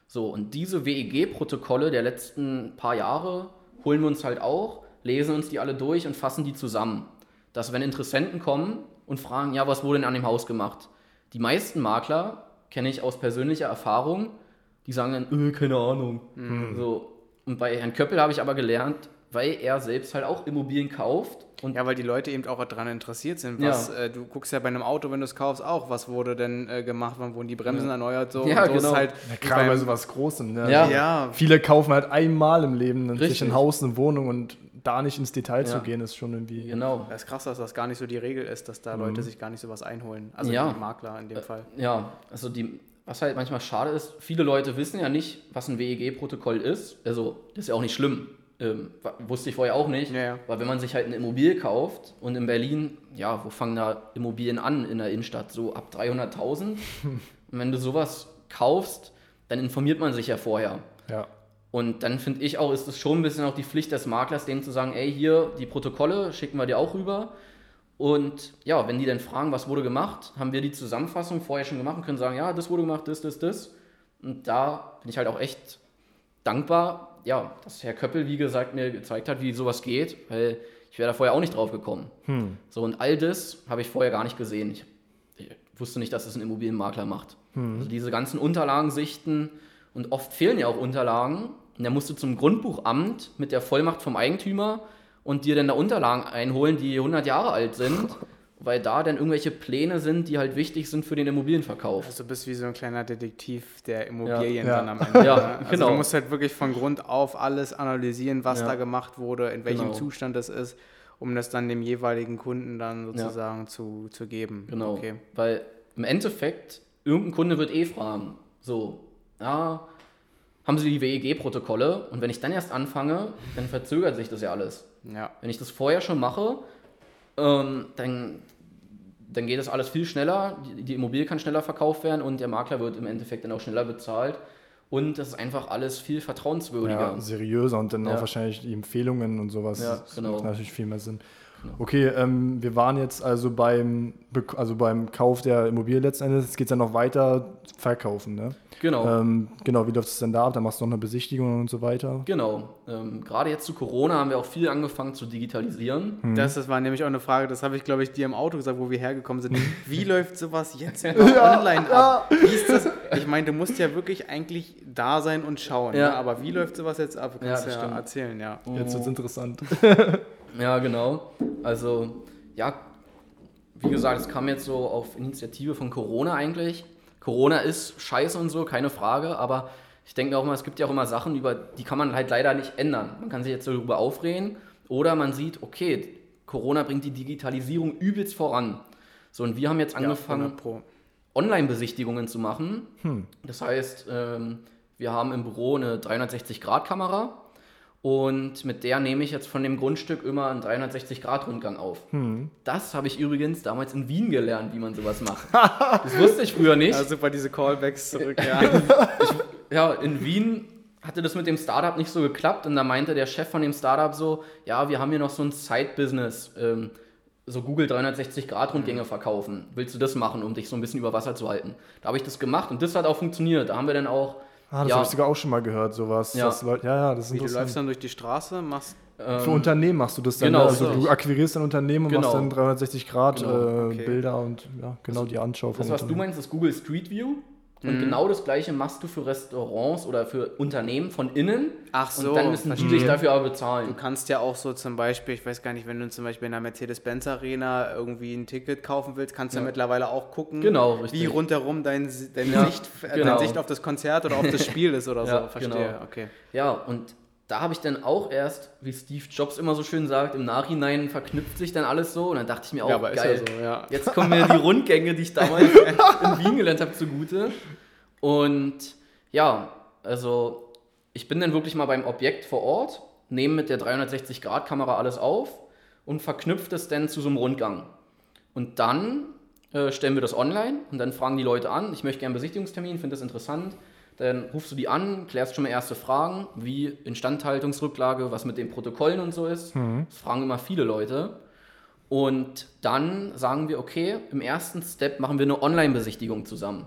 So, und diese WEG-Protokolle der letzten paar Jahre holen wir uns halt auch, lesen uns die alle durch und fassen die zusammen. Dass wenn Interessenten kommen, und fragen, ja, was wurde denn an dem Haus gemacht? Die meisten Makler kenne ich aus persönlicher Erfahrung, die sagen dann, äh, keine Ahnung. Mhm. So. Und bei Herrn Köppel habe ich aber gelernt, weil er selbst halt auch Immobilien kauft. Und ja, weil die Leute eben auch daran interessiert sind. Was, ja. äh, du guckst ja bei einem Auto, wenn du es kaufst, auch, was wurde denn äh, gemacht, wann wurden die Bremsen ja. erneuert, so. Ja, so genau. Halt ja, gerade bei sowas Großem. Ne? Ja. ja. Viele kaufen halt einmal im Leben sich ein Haus, eine Wohnung und da nicht ins Detail zu gehen, ist schon irgendwie. Genau. Das ist krass, dass das gar nicht so die Regel ist, dass da mhm. Leute sich gar nicht sowas einholen. Also die Makler in dem äh, Fall. Ja, also die, was halt manchmal schade ist, viele Leute wissen ja nicht, was ein WEG-Protokoll ist. Also, das ist ja auch nicht schlimm. Ähm, wusste ich vorher auch nicht. Ja, ja. Weil wenn man sich halt eine Immobilie kauft und in Berlin, ja, wo fangen da Immobilien an in der Innenstadt? So ab 300.000. und wenn du sowas kaufst, dann informiert man sich ja vorher. Ja. Und dann finde ich auch, ist es schon ein bisschen auch die Pflicht des Maklers, denen zu sagen, ey, hier, die Protokolle schicken wir dir auch rüber. Und ja, wenn die dann fragen, was wurde gemacht, haben wir die Zusammenfassung vorher schon gemacht und können sagen, ja, das wurde gemacht, das, das, das. Und da bin ich halt auch echt dankbar, ja, dass Herr Köppel, wie gesagt, mir gezeigt hat, wie sowas geht, weil ich wäre da vorher auch nicht drauf gekommen. Hm. So, und all das habe ich vorher gar nicht gesehen. Ich, ich wusste nicht, dass es das ein Immobilienmakler macht. Hm. Also diese ganzen Unterlagen sichten und oft fehlen ja auch Unterlagen. Und da musst du zum Grundbuchamt mit der Vollmacht vom Eigentümer und dir dann da Unterlagen einholen, die 100 Jahre alt sind weil da dann irgendwelche Pläne sind, die halt wichtig sind für den Immobilienverkauf. Also du bist wie so ein kleiner Detektiv der Immobilien ja. dann am Ende. ja, ne? also genau. Du musst halt wirklich von Grund auf alles analysieren, was ja. da gemacht wurde, in welchem genau. Zustand es ist, um das dann dem jeweiligen Kunden dann sozusagen ja. zu, zu geben. Genau, okay. weil im Endeffekt, irgendein Kunde wird eh fragen, so, ja, haben Sie die WEG-Protokolle? Und wenn ich dann erst anfange, dann verzögert sich das ja alles. Ja. Wenn ich das vorher schon mache, ähm, dann, dann geht das alles viel schneller, die, die Immobilie kann schneller verkauft werden und der Makler wird im Endeffekt dann auch schneller bezahlt. Und das ist einfach alles viel vertrauenswürdiger. Ja, seriöser und dann ja. auch wahrscheinlich die Empfehlungen und sowas. Ja, genau. macht natürlich viel mehr Sinn. Genau. Okay, ähm, wir waren jetzt also beim, also beim Kauf der Immobilie letztendlich. Jetzt geht es ja noch weiter verkaufen, ne? Genau. Ähm, genau, wie läuft es denn da ab? Da machst du noch eine Besichtigung und so weiter. Genau. Ähm, Gerade jetzt zu Corona haben wir auch viel angefangen zu digitalisieren. Mhm. Das, das war nämlich auch eine Frage, das habe ich, glaube ich, dir im Auto gesagt, wo wir hergekommen sind. Wie läuft sowas jetzt ja, online ab? Wie ist das? Ich meine, du musst ja wirklich eigentlich da sein und schauen. Ja. Ne? Aber wie läuft sowas jetzt ab? Du kannst ja, ja erzählen, ja. Jetzt wird es interessant. ja, genau. Also, ja, wie gesagt, es kam jetzt so auf Initiative von Corona eigentlich. Corona ist scheiße und so, keine Frage, aber ich denke auch mal, es gibt ja auch immer Sachen, über die kann man halt leider nicht ändern. Man kann sich jetzt darüber aufregen oder man sieht, okay, Corona bringt die Digitalisierung übelst voran. So, und wir haben jetzt angefangen, ja, Online-Besichtigungen zu machen. Hm. Das heißt, ähm, wir haben im Büro eine 360-Grad-Kamera und mit der nehme ich jetzt von dem Grundstück immer einen 360-Grad-Rundgang auf. Hm. Das habe ich übrigens damals in Wien gelernt, wie man sowas macht. das wusste ich früher nicht. Ja, super, diese Callbacks zurück, ja. ich, ja, in Wien hatte das mit dem Startup nicht so geklappt und da meinte der Chef von dem Startup so, ja, wir haben hier noch so ein Side-Business, ähm, so Google 360-Grad-Rundgänge verkaufen. Willst du das machen, um dich so ein bisschen über Wasser zu halten? Da habe ich das gemacht und das hat auch funktioniert. Da haben wir dann auch Ah, das ja. habe ich sogar auch schon mal gehört, sowas. Ja, das, ja, ja, das ist Wie, du läufst dann durch die Straße, machst. Ähm, Für Unternehmen machst du das dann. Genau, ne? also du akquirierst ein Unternehmen und genau. machst dann 360 Grad genau, äh, okay. Bilder und ja, genau also, die Anschau Das, was du meinst, ist Google Street View. Und mhm. genau das gleiche machst du für Restaurants oder für Unternehmen von innen. Ach so. Und dann müssen die dich dafür aber bezahlen. Du kannst ja auch so zum Beispiel, ich weiß gar nicht, wenn du zum Beispiel in der Mercedes-Benz Arena irgendwie ein Ticket kaufen willst, kannst du ja. mittlerweile auch gucken, genau, wie rundherum dein, deine, ja, Sicht, äh, genau. deine Sicht auf das Konzert oder auf das Spiel ist oder ja, so. Verstehe, genau. okay. Ja, und da habe ich dann auch erst, wie Steve Jobs immer so schön sagt, im Nachhinein verknüpft sich dann alles so. Und dann dachte ich mir auch, ja, geil, ja so, ja. jetzt kommen mir die Rundgänge, die ich damals in Wien gelernt habe, zugute. Und ja, also ich bin dann wirklich mal beim Objekt vor Ort, nehme mit der 360-Grad-Kamera alles auf und verknüpfe es dann zu so einem Rundgang. Und dann äh, stellen wir das online und dann fragen die Leute an, ich möchte gerne einen Besichtigungstermin, finde das interessant dann rufst du die an, klärst schon mal erste Fragen, wie Instandhaltungsrücklage, was mit den Protokollen und so ist. Mhm. Das fragen immer viele Leute. Und dann sagen wir, okay, im ersten Step machen wir eine Online-Besichtigung zusammen.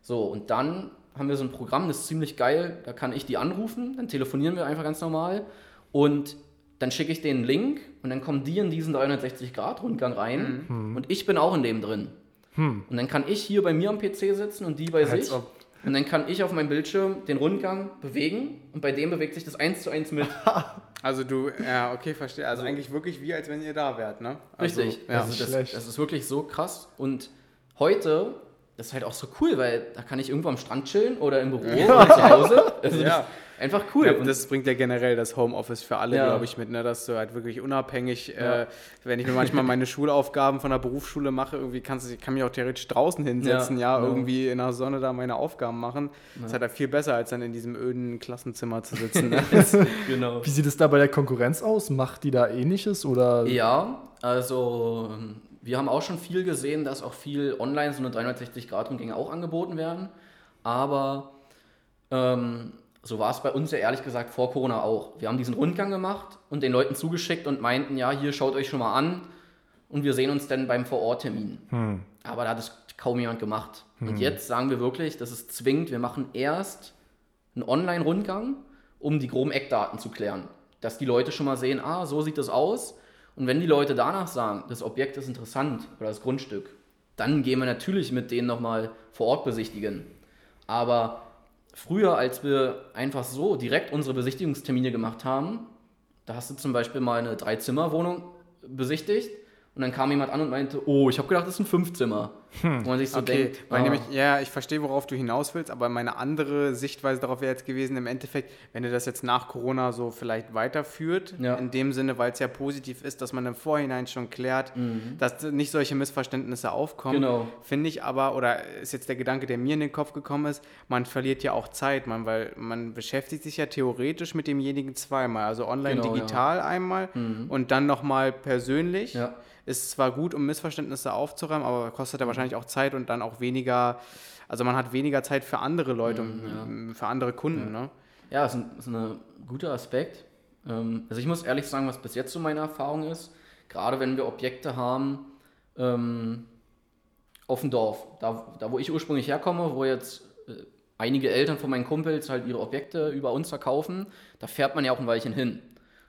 So, und dann haben wir so ein Programm, das ist ziemlich geil, da kann ich die anrufen, dann telefonieren wir einfach ganz normal und dann schicke ich den Link und dann kommen die in diesen 360-Grad-Rundgang rein mhm. und ich bin auch in dem drin. Hm. Und dann kann ich hier bei mir am PC sitzen und die bei Als sich. Ob. Und dann kann ich auf meinem Bildschirm den Rundgang bewegen und bei dem bewegt sich das eins zu eins mit. also du, ja, okay, verstehe. Also eigentlich wirklich wie, als wenn ihr da wärt, ne? Also, Richtig. Ja, also das, das, ist wirklich so krass. Und heute, das ist halt auch so cool, weil da kann ich irgendwo am Strand chillen oder im Büro oder zu Hause. Also ja. Einfach cool. Ja, das bringt ja generell das Homeoffice für alle, ja. glaube ich, mit, ne? dass du halt wirklich unabhängig, ja. äh, wenn ich mir manchmal meine Schulaufgaben von der Berufsschule mache, irgendwie kannst du, ich kann mich auch theoretisch draußen hinsetzen, ja, irgendwie in der Sonne da meine Aufgaben machen. Das ist halt viel besser, als dann in diesem öden Klassenzimmer zu sitzen. Ne? genau. Wie sieht es da bei der Konkurrenz aus? Macht die da ähnliches oder? Ja, also wir haben auch schon viel gesehen, dass auch viel online so eine 360-Grad-Rundgänge auch angeboten werden. Aber ähm, so war es bei uns ja ehrlich gesagt vor Corona auch. Wir haben diesen Rundgang gemacht und den Leuten zugeschickt und meinten, ja, hier schaut euch schon mal an und wir sehen uns dann beim Vororttermin. Hm. Aber da hat es kaum jemand gemacht. Hm. Und jetzt sagen wir wirklich, das ist zwingend, wir machen erst einen Online-Rundgang, um die groben Eckdaten zu klären. Dass die Leute schon mal sehen, ah, so sieht das aus. Und wenn die Leute danach sagen, das Objekt ist interessant oder das Grundstück, dann gehen wir natürlich mit denen nochmal vor Ort besichtigen. Aber früher, als wir einfach so direkt unsere Besichtigungstermine gemacht haben, da hast du zum Beispiel mal eine Dreizimmerwohnung besichtigt und dann kam jemand an und meinte, oh, ich habe gedacht, das ist ein Fünfzimmer. Hm. Wo man sich so okay. denkt, weil ah. nämlich, ja, ich verstehe, worauf du hinaus willst, aber meine andere Sichtweise darauf wäre jetzt gewesen, im Endeffekt, wenn ihr das jetzt nach Corona so vielleicht weiterführt, ja. in dem Sinne, weil es ja positiv ist, dass man im Vorhinein schon klärt, mhm. dass nicht solche Missverständnisse aufkommen, genau. finde ich aber, oder ist jetzt der Gedanke, der mir in den Kopf gekommen ist, man verliert ja auch Zeit, man, weil man beschäftigt sich ja theoretisch mit demjenigen zweimal, also online genau, digital ja. einmal mhm. und dann nochmal persönlich. Ja ist zwar gut, um Missverständnisse aufzuräumen, aber kostet ja wahrscheinlich auch Zeit und dann auch weniger, also man hat weniger Zeit für andere Leute, mhm, ja. für andere Kunden. Ja, ne? ja das, ist ein, ist ein guter Aspekt. Ähm, also ich muss ehrlich sagen, was bis jetzt so meine Erfahrung ist, gerade wenn wir Objekte haben ähm, auf dem Dorf, da, da wo ich ursprünglich herkomme, wo jetzt äh, einige Eltern von meinen Kumpels halt ihre Objekte über uns verkaufen, da fährt man ja auch ein Weilchen hin.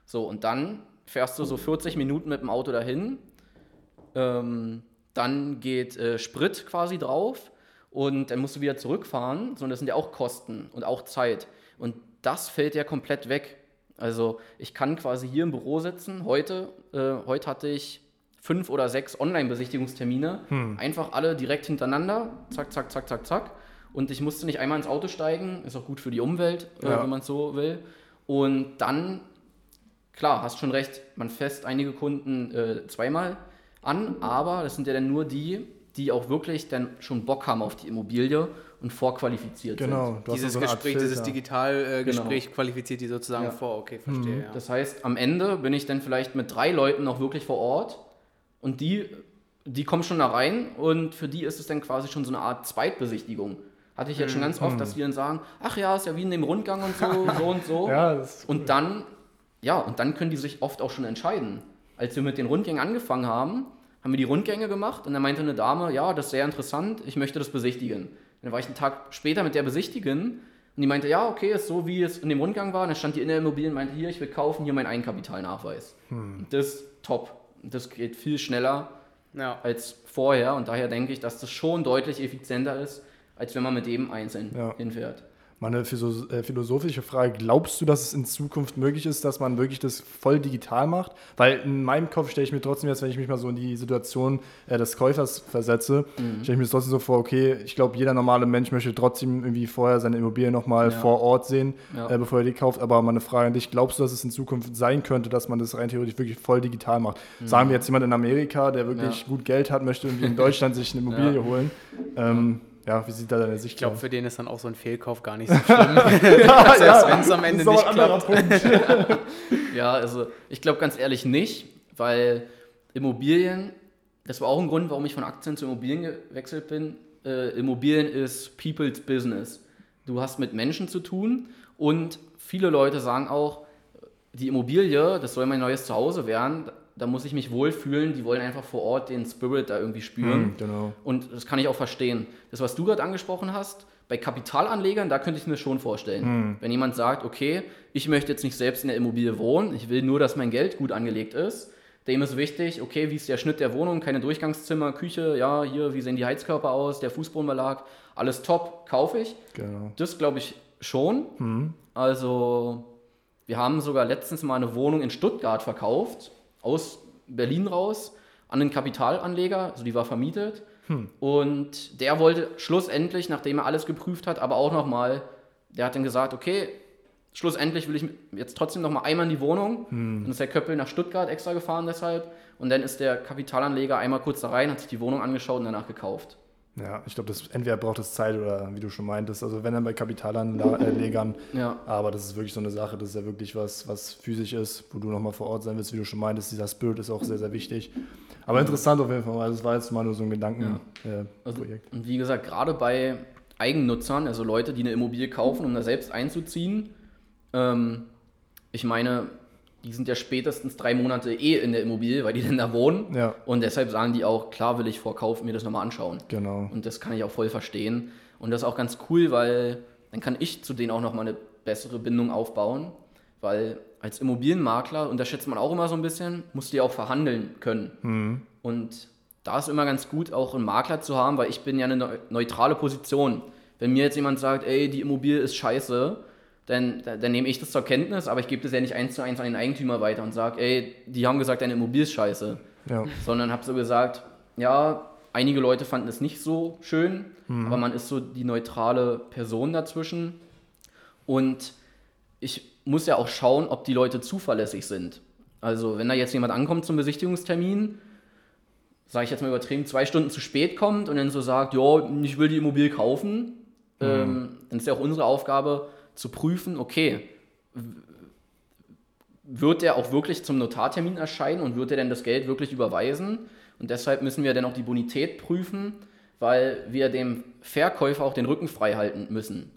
So, und dann fährst du so 40 Minuten mit dem Auto dahin, ähm, dann geht äh, Sprit quasi drauf und dann musst du wieder zurückfahren, sondern das sind ja auch Kosten und auch Zeit. Und das fällt ja komplett weg. Also ich kann quasi hier im Büro sitzen. Heute, äh, heute hatte ich fünf oder sechs Online-Besichtigungstermine, hm. einfach alle direkt hintereinander, zack, zack, zack, zack, zack. Und ich musste nicht einmal ins Auto steigen, ist auch gut für die Umwelt, äh, ja. wenn man es so will. Und dann, klar, hast schon recht, man fest einige Kunden äh, zweimal an, aber das sind ja dann nur die, die auch wirklich dann schon Bock haben auf die Immobilie und vorqualifiziert genau, sind. Dieses so Gespräch, dieses Digitalgespräch genau. qualifiziert die sozusagen ja. vor, okay, verstehe. Mhm. Ja. Das heißt, am Ende bin ich dann vielleicht mit drei Leuten noch wirklich vor Ort und die, die kommen schon da rein und für die ist es dann quasi schon so eine Art Zweitbesichtigung. Hatte ich jetzt mhm. schon ganz oft, dass die dann sagen, ach ja, ist ja wie in dem Rundgang und so, so und so. Ja, und dann, ja, und dann können die sich oft auch schon entscheiden. Als wir mit den Rundgängen angefangen haben, haben wir die Rundgänge gemacht und dann meinte eine Dame, ja, das ist sehr interessant, ich möchte das besichtigen. Dann war ich einen Tag später mit der besichtigen und die meinte, ja, okay, ist so, wie es in dem Rundgang war. Und dann stand die in der Immobilie und meinte, hier, ich will kaufen, hier mein Eigenkapitalnachweis. Hm. Das ist top. Das geht viel schneller ja. als vorher und daher denke ich, dass das schon deutlich effizienter ist, als wenn man mit jedem einzeln ja. hinfährt. Meine äh, philosophische Frage, glaubst du, dass es in Zukunft möglich ist, dass man wirklich das voll digital macht? Weil in meinem Kopf stelle ich mir trotzdem jetzt, wenn ich mich mal so in die Situation äh, des Käufers versetze, mhm. stelle ich mir das trotzdem so vor, okay, ich glaube, jeder normale Mensch möchte trotzdem irgendwie vorher seine Immobilie nochmal ja. vor Ort sehen, ja. äh, bevor er die kauft. Aber meine Frage an dich, glaubst du, dass es in Zukunft sein könnte, dass man das rein theoretisch wirklich voll digital macht? Mhm. Sagen wir jetzt jemand in Amerika, der wirklich ja. gut Geld hat, möchte irgendwie in Deutschland sich eine Immobilie holen. Ähm, ja, wie sieht da deine Sicht Ich glaube, für den ist dann auch so ein Fehlkauf gar nicht so schlimm. ja, Selbst ja, wenn es am Ende nicht klappt. ja, also ich glaube ganz ehrlich nicht, weil Immobilien, das war auch ein Grund, warum ich von Aktien zu Immobilien gewechselt bin. Äh, Immobilien ist People's Business. Du hast mit Menschen zu tun und viele Leute sagen auch, die Immobilie, das soll mein neues Zuhause werden, da muss ich mich wohlfühlen. Die wollen einfach vor Ort den Spirit da irgendwie spüren. Mhm, genau. Und das kann ich auch verstehen. Das, was du gerade angesprochen hast, bei Kapitalanlegern, da könnte ich mir schon vorstellen. Mhm. Wenn jemand sagt, okay, ich möchte jetzt nicht selbst in der Immobilie wohnen, ich will nur, dass mein Geld gut angelegt ist, dem ist wichtig, okay, wie ist der Schnitt der Wohnung, keine Durchgangszimmer, Küche, ja, hier, wie sehen die Heizkörper aus, der Fußbodenbelag, alles top, kaufe ich. Genau. Das glaube ich schon. Also, wir haben sogar letztens mal eine Wohnung in Stuttgart verkauft, aus Berlin raus, an einen Kapitalanleger, also die war vermietet. Und der wollte schlussendlich, nachdem er alles geprüft hat, aber auch nochmal, der hat dann gesagt, okay, schlussendlich will ich jetzt trotzdem nochmal einmal in die Wohnung. Dann ist der Köppel nach Stuttgart extra gefahren deshalb. Und dann ist der Kapitalanleger einmal kurz da rein, hat sich die Wohnung angeschaut und danach gekauft. Ja, ich glaube, das entweder braucht es Zeit oder wie du schon meintest, also wenn dann bei Kapitalanlegern, Ja. aber das ist wirklich so eine Sache, das ist ja wirklich was, was physisch ist, wo du nochmal vor Ort sein willst, wie du schon meintest, dieser Spirit ist auch sehr, sehr wichtig. Aber interessant auf jeden Fall, also das war jetzt mal nur so ein Gedankenprojekt. Äh, Also, und wie gesagt, gerade bei Eigennutzern, also Leute, die eine Immobilie kaufen, um da selbst einzuziehen, ähm, ich meine, die sind ja spätestens drei Monate eh in der Immobilie, weil die denn da wohnen. Ja. Und deshalb sagen die auch, klar will ich vor Kauf mir das nochmal anschauen. Genau. Und das kann ich auch voll verstehen. Und das ist auch ganz cool, weil dann kann ich zu denen auch nochmal eine bessere Bindung aufbauen. Weil als Immobilienmakler, unterschätzt man auch immer so ein bisschen, musst du ja auch verhandeln können. Und da ist immer ganz gut, auch einen Makler zu haben, weil ich bin ja eine neu- neutrale Position. Wenn mir jetzt jemand sagt, ey, die Immobilie ist scheiße, dann, dann nehme ich das zur Kenntnis, aber ich gebe das ja nicht eins zu eins an den Eigentümer weiter und sage, ey, die haben gesagt, deine Immobilie ist scheiße Ja. sondern habe so gesagt, ja, einige Leute fanden es nicht so schön, aber man ist so die neutrale Person dazwischen. Und ich muss ja auch schauen, ob die Leute zuverlässig sind. Also wenn da jetzt jemand ankommt zum Besichtigungstermin, sage ich jetzt mal übertrieben, zwei Stunden zu spät kommt und dann so sagt, ja, ich will die Immobilie kaufen, ähm, dann ist ja auch unsere Aufgabe zu prüfen, okay, wird der auch wirklich zum Notartermin erscheinen und wird er denn das Geld wirklich überweisen? Und deshalb müssen wir dann auch die Bonität prüfen, weil wir dem Verkäufer auch den Rücken frei halten müssen.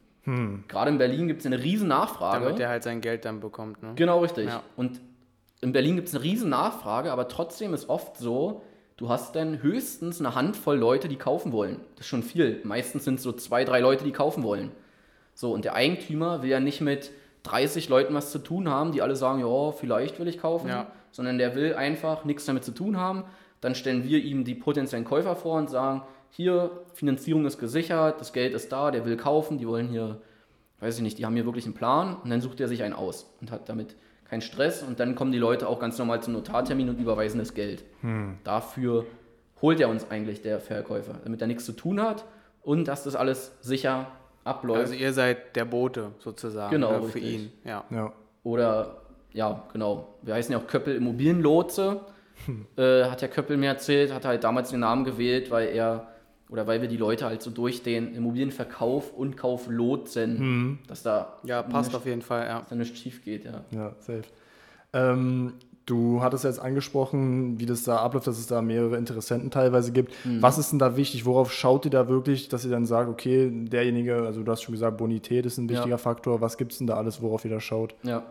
Gerade in Berlin gibt es eine riesen Nachfrage. Damit der halt sein Geld dann bekommt. Ne? Genau, richtig. Ja. Und in Berlin gibt es eine riesen Nachfrage, aber trotzdem ist oft so, du hast dann höchstens eine Handvoll Leute, die kaufen wollen. Das ist schon viel. Meistens sind es so zwei, drei Leute, die kaufen wollen. So, und der Eigentümer will ja nicht mit 30 Leuten was zu tun haben, die alle sagen, ja, vielleicht will ich kaufen, Ja. sondern der will einfach nichts damit zu tun haben. Dann stellen wir ihm die potenziellen Käufer vor und sagen, hier, Finanzierung ist gesichert, das Geld ist da, der will kaufen, die wollen hier, weiß ich nicht, die haben hier wirklich einen Plan und dann sucht er sich einen aus und hat damit keinen Stress und dann kommen die Leute auch ganz normal zum Notartermin und überweisen das Geld. Dafür holt er uns eigentlich der Verkäufer, damit er nichts zu tun hat und dass das alles sicher abläuft. Also ihr seid der Bote sozusagen Genau, ne, für ihn. Ja. Ja. Oder, ja, genau. Wir heißen ja auch Köppel Immobilienlotse. Äh, hat der Köppel mir erzählt, hat halt damals den Namen gewählt, weil er, oder weil wir die Leute halt so durch den Immobilienverkauf und Kauf lotsen, dass da ja, passt nichts, auf jeden Fall. Ja. dass da nichts schief geht, ja. Ja, safe. Ähm, du hattest jetzt angesprochen, wie das da abläuft, dass es da mehrere Interessenten teilweise gibt. Was ist denn da wichtig? Worauf schaut ihr da wirklich, dass ihr dann sagt, okay, derjenige, also du hast schon gesagt, Bonität ist ein Ja. wichtiger Faktor. Was gibt es denn da alles, worauf ihr da schaut? Ja,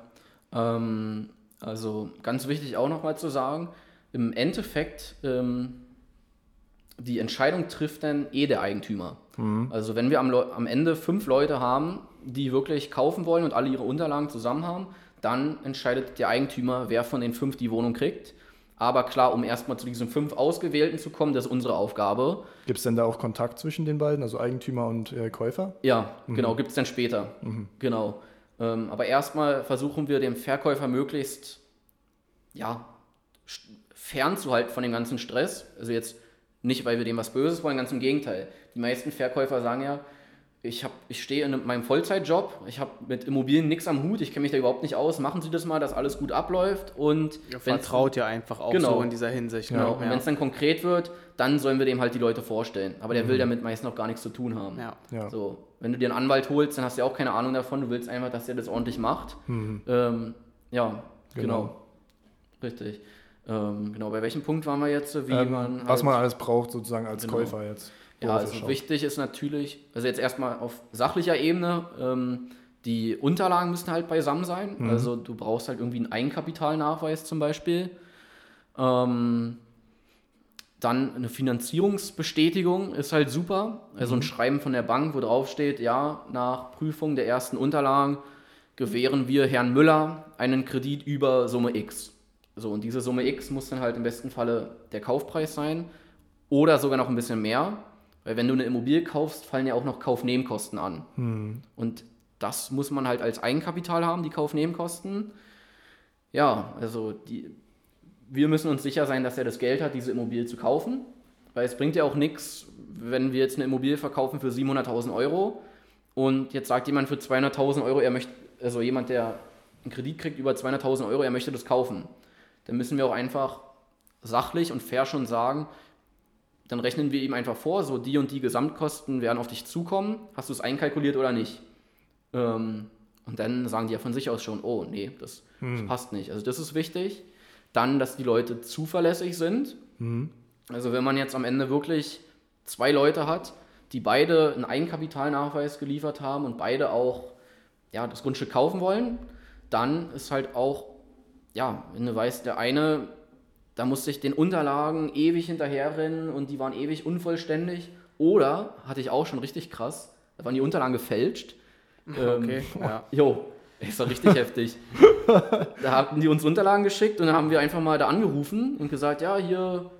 ähm, also ganz wichtig auch nochmal zu sagen, im Endeffekt, ähm, die Entscheidung trifft dann eh der Eigentümer. Also wenn wir am, am Ende fünf Leute haben, die wirklich kaufen wollen und alle ihre Unterlagen zusammen haben, dann entscheidet der Eigentümer, wer von den fünf die Wohnung kriegt. Aber klar, um erstmal zu diesen fünf Ausgewählten zu kommen, das ist unsere Aufgabe. Gibt es denn da auch Kontakt zwischen den beiden, also Eigentümer und äh, Käufer? Ja, genau, gibt es dann später. Genau. Ähm, aber erstmal versuchen wir dem Verkäufer möglichst ja, fernzuhalten von dem ganzen Stress. Also jetzt nicht, weil wir dem was Böses wollen, ganz im Gegenteil. Die meisten Verkäufer sagen ja, ich, hab, ich stehe in meinem Vollzeitjob, ich habe mit Immobilien nichts am Hut, ich kenne mich da überhaupt nicht aus, machen Sie das mal, dass alles gut abläuft und Ihr wenn's- vertraut ja einfach auch Genau. so in dieser Hinsicht. Genau, Ne? und wenn es dann konkret wird, dann sollen wir dem halt die Leute vorstellen. Aber der will damit meist noch gar nichts zu tun haben. ja. Ja. So, wenn du dir einen Anwalt holst, dann hast du ja auch keine Ahnung davon. Du willst einfach, dass der das ordentlich macht. Ähm, ja, genau. Genau. Richtig. Ähm, genau, bei welchem Punkt waren wir jetzt? Wie Ähm, man was halt- man alles braucht, sozusagen als Genau. Käufer jetzt. Ja, also wichtig ist natürlich, also jetzt erstmal auf sachlicher Ebene, ähm, die Unterlagen müssen halt beisammen sein. Mhm. Also du brauchst halt irgendwie einen Eigenkapitalnachweis zum Beispiel. Ähm, dann eine Finanzierungsbestätigung ist halt super. Also ein Schreiben von der Bank, wo drauf steht, ja, nach Prüfung der ersten Unterlagen gewähren wir Herrn Müller einen Kredit über Summe X. So, und diese Summe X muss dann halt im besten Falle der Kaufpreis sein oder sogar noch ein bisschen mehr. Weil wenn du eine Immobilie kaufst, fallen ja auch noch Kaufnebenkosten an. Hm. Und das muss man halt als Eigenkapital haben, die Kaufnebenkosten. Ja, also die, wir müssen uns sicher sein, dass er das Geld hat, diese Immobilie zu kaufen. Weil es bringt ja auch nichts, wenn wir jetzt eine Immobilie verkaufen für 700.000 Euro und jetzt sagt jemand für 200.000 Euro, er möchte, also jemand, der einen Kredit kriegt über 200.000 Euro, er möchte das kaufen. Dann müssen wir auch einfach sachlich und fair schon sagen, dann rechnen wir ihm einfach vor, so die und die Gesamtkosten werden auf dich zukommen. Hast du es einkalkuliert oder nicht? Ähm, und dann sagen die ja von sich aus schon, oh nee, das, das passt nicht. Also das ist wichtig. Dann, dass die Leute zuverlässig sind. Also wenn man jetzt am Ende wirklich zwei Leute hat, die beide einen Eigenkapitalnachweis geliefert haben und beide auch ja, das Grundstück kaufen wollen, dann ist halt auch, ja, wenn du weißt, der eine, da musste ich den Unterlagen ewig hinterherrennen und die waren ewig unvollständig. Oder, hatte ich auch schon richtig krass, da waren die Unterlagen gefälscht. Okay, Ähm, ja. Jo, ist doch richtig heftig. Da hatten die uns Unterlagen geschickt und dann haben wir einfach mal da angerufen und gesagt, ja, hier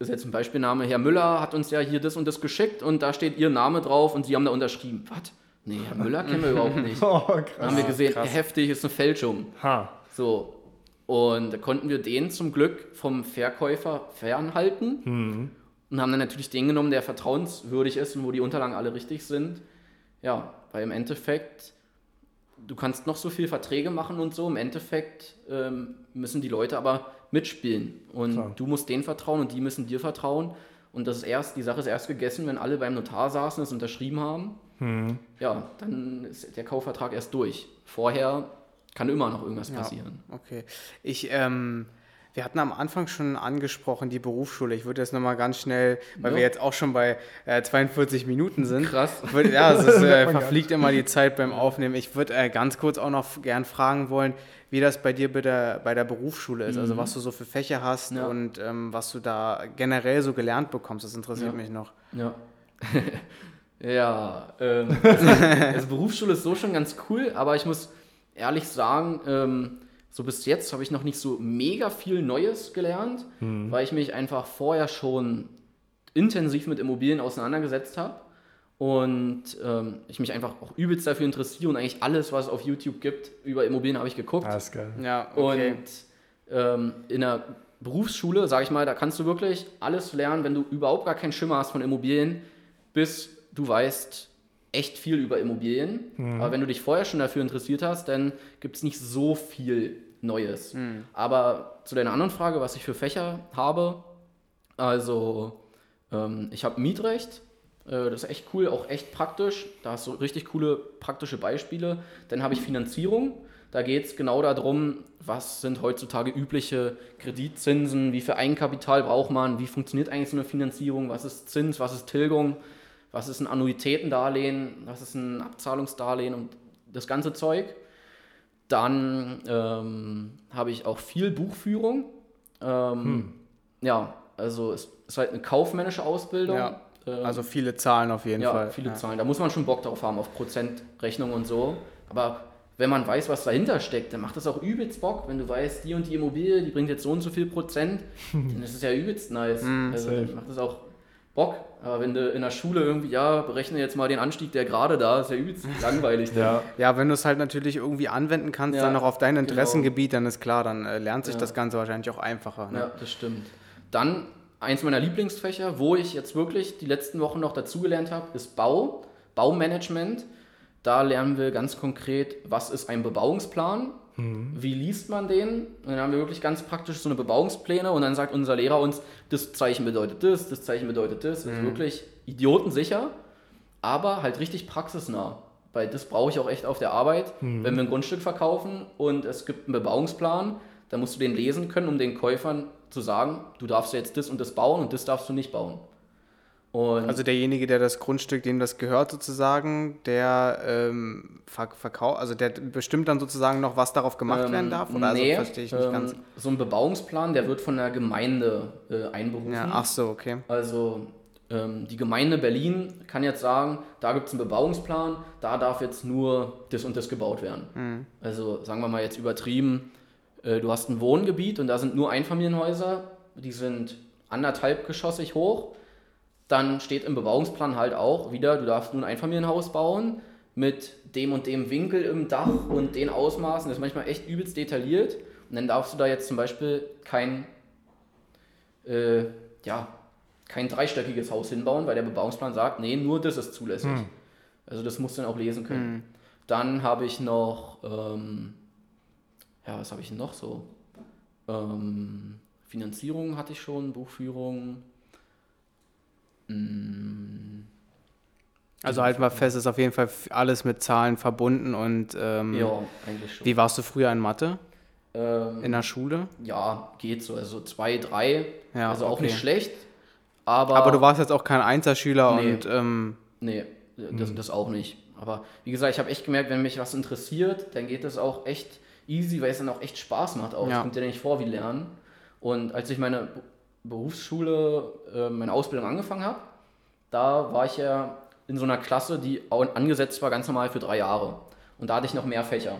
ist jetzt ein Beispielname, Herr Müller hat uns ja hier das und das geschickt und da steht Ihr Name drauf und Sie haben da unterschrieben. Was? Nee, Herr Müller kennen wir überhaupt nicht. Oh, Dann krass. haben wir gesehen, krass. heftig, ist eine Fälschung. Ha. So. Und da konnten wir den zum Glück vom Verkäufer fernhalten Hm. und haben dann natürlich den genommen, der vertrauenswürdig ist und wo die Unterlagen alle richtig sind. Ja, weil im Endeffekt, du kannst noch so viel Verträge machen und so, im Endeffekt ähm, müssen die Leute aber mitspielen. Und Klar. du musst denen vertrauen und die müssen dir vertrauen. Und das ist erst, die Sache ist erst gegessen, wenn alle beim Notar saßen, es unterschrieben haben. Hm. Ja, dann ist der Kaufvertrag erst durch. Vorher kann immer noch irgendwas Ja. passieren. Okay. Ich, ähm, wir hatten am Anfang schon angesprochen, die Berufsschule. Ich würde jetzt nochmal ganz schnell, weil Ja. wir jetzt auch schon bei äh, 42 Minuten sind. Krass. Würde, ja, es ist, äh, verfliegt immer die Zeit beim Aufnehmen. Ich würde äh, ganz kurz auch noch gern fragen wollen, wie das bei dir bei der, bei der Berufsschule ist. Also was du so für Fächer hast Ja. und ähm, was du da generell so gelernt bekommst. Das interessiert Ja. mich noch. Ja. ja, ähm, also, also Berufsschule ist so schon ganz cool, aber ich muss ehrlich sagen, ähm, so bis jetzt habe ich noch nicht so mega viel Neues gelernt, weil ich mich einfach vorher schon intensiv mit Immobilien auseinandergesetzt habe und ähm, ich mich einfach auch übelst dafür interessiere und eigentlich alles, was es auf YouTube gibt, über Immobilien habe ich geguckt. Ah, ist geil. Ja, okay. Und ähm, in der Berufsschule, sage ich mal, da kannst du wirklich alles lernen, wenn du überhaupt gar keinen Schimmer hast von Immobilien, bis du weißt echt viel über Immobilien. Aber wenn du dich vorher schon dafür interessiert hast, dann gibt es nicht so viel Neues. Aber zu deiner anderen Frage, was ich für Fächer habe, also ähm, ich habe Mietrecht, äh, das ist echt cool, auch echt praktisch. Da hast du richtig coole praktische Beispiele. Dann habe ich Finanzierung. Da geht es genau darum, was sind heutzutage übliche Kreditzinsen, wie viel Eigenkapital braucht man, wie funktioniert eigentlich so eine Finanzierung, was ist Zins, was ist Tilgung, was ist ein Annuitätendarlehen, was ist ein Abzahlungsdarlehen und das ganze Zeug. Dann ähm, habe ich auch viel Buchführung. Ähm, Ja, also es ist halt eine kaufmännische Ausbildung. Ja, Ähm, Also viele Zahlen auf jeden ja, Fall. viele ja. Zahlen. Da muss man schon Bock drauf haben, auf Prozentrechnung und so. Aber wenn man weiß, was dahinter steckt, dann macht das auch übelst Bock. Wenn du weißt, die und die Immobilie, die bringt jetzt so und so viel Prozent, dann ist es ja übelst nice. also safe. dann macht das auch Bock. Aber wenn du in der Schule irgendwie, ja, berechne jetzt mal den Anstieg der gerade da, ist ja übelst langweilig. Ja. Ja, wenn du es halt natürlich irgendwie anwenden kannst, Ja, dann noch auf dein genau. Interessengebiet, dann ist klar, dann äh, lernt sich Ja. das Ganze wahrscheinlich auch einfacher. Ne? Ja, das stimmt. Dann eins meiner Lieblingsfächer, wo ich jetzt wirklich die letzten Wochen noch dazugelernt habe, ist Bau, Baumanagement. Da lernen wir ganz konkret, was ist ein Bebauungsplan, wie liest man den. Und dann haben wir wirklich ganz praktisch so eine Bebauungspläne und dann sagt unser Lehrer uns, das Zeichen bedeutet das, das Zeichen bedeutet das. Also wirklich idiotensicher, aber halt richtig praxisnah. Weil das brauche ich auch echt auf der Arbeit. Wenn wir ein Grundstück verkaufen und es gibt einen Bebauungsplan, dann musst du den lesen können, um den Käufern zu sagen, du darfst jetzt das und das bauen und das darfst du nicht bauen. Und also derjenige, der das Grundstück, dem das gehört sozusagen, der ähm, verkauft, also der bestimmt dann sozusagen noch, was darauf gemacht ähm, werden darf? Oder also nee, also verstehe ich nicht ähm, ganz. So ein Bebauungsplan, der wird von der Gemeinde äh, einberufen. Ja, ach so, okay. Also ähm, die Gemeinde Berlin kann jetzt sagen, da gibt es einen Bebauungsplan, da darf jetzt nur das und das gebaut werden. Mhm. Also sagen wir mal jetzt übertrieben, äh, du hast ein Wohngebiet und da sind nur Einfamilienhäuser, die sind anderthalb geschossig hoch dann steht im Bebauungsplan halt auch wieder, du darfst nun ein Einfamilienhaus bauen mit dem und dem Winkel im Dach und den Ausmaßen. Das ist manchmal echt übelst detailliert. Und dann darfst du da jetzt zum Beispiel kein, äh, ja, kein dreistöckiges Haus hinbauen, weil der Bebauungsplan sagt, nee, nur das ist zulässig. Hm. Also das musst du dann auch lesen können. Hm. Dann habe ich noch, ähm, ja, was habe ich noch so? Ähm, Finanzierung hatte ich schon, Buchführung. Also halt mal fest, ist auf jeden Fall alles mit Zahlen verbunden und ähm, ja, eigentlich schon. Wie warst du früher in Mathe? Ähm, in der Schule? Ja, geht so. Also zwei, drei. Ja, also auch okay. nicht schlecht. Aber, aber du warst jetzt auch kein Einzelschüler nee, und. Ähm, nee, das, das auch nicht. Aber wie gesagt, ich habe echt gemerkt, wenn mich was interessiert, dann geht das auch echt easy, weil es dann auch echt Spaß macht. Auch. Ja. Es kommt dir nicht vor wie Lernen. Und als ich meine Berufsschule äh, meine Ausbildung angefangen habe, da war ich ja in so einer Klasse, die angesetzt war ganz normal für drei Jahre. Und da hatte ich noch mehr Fächer.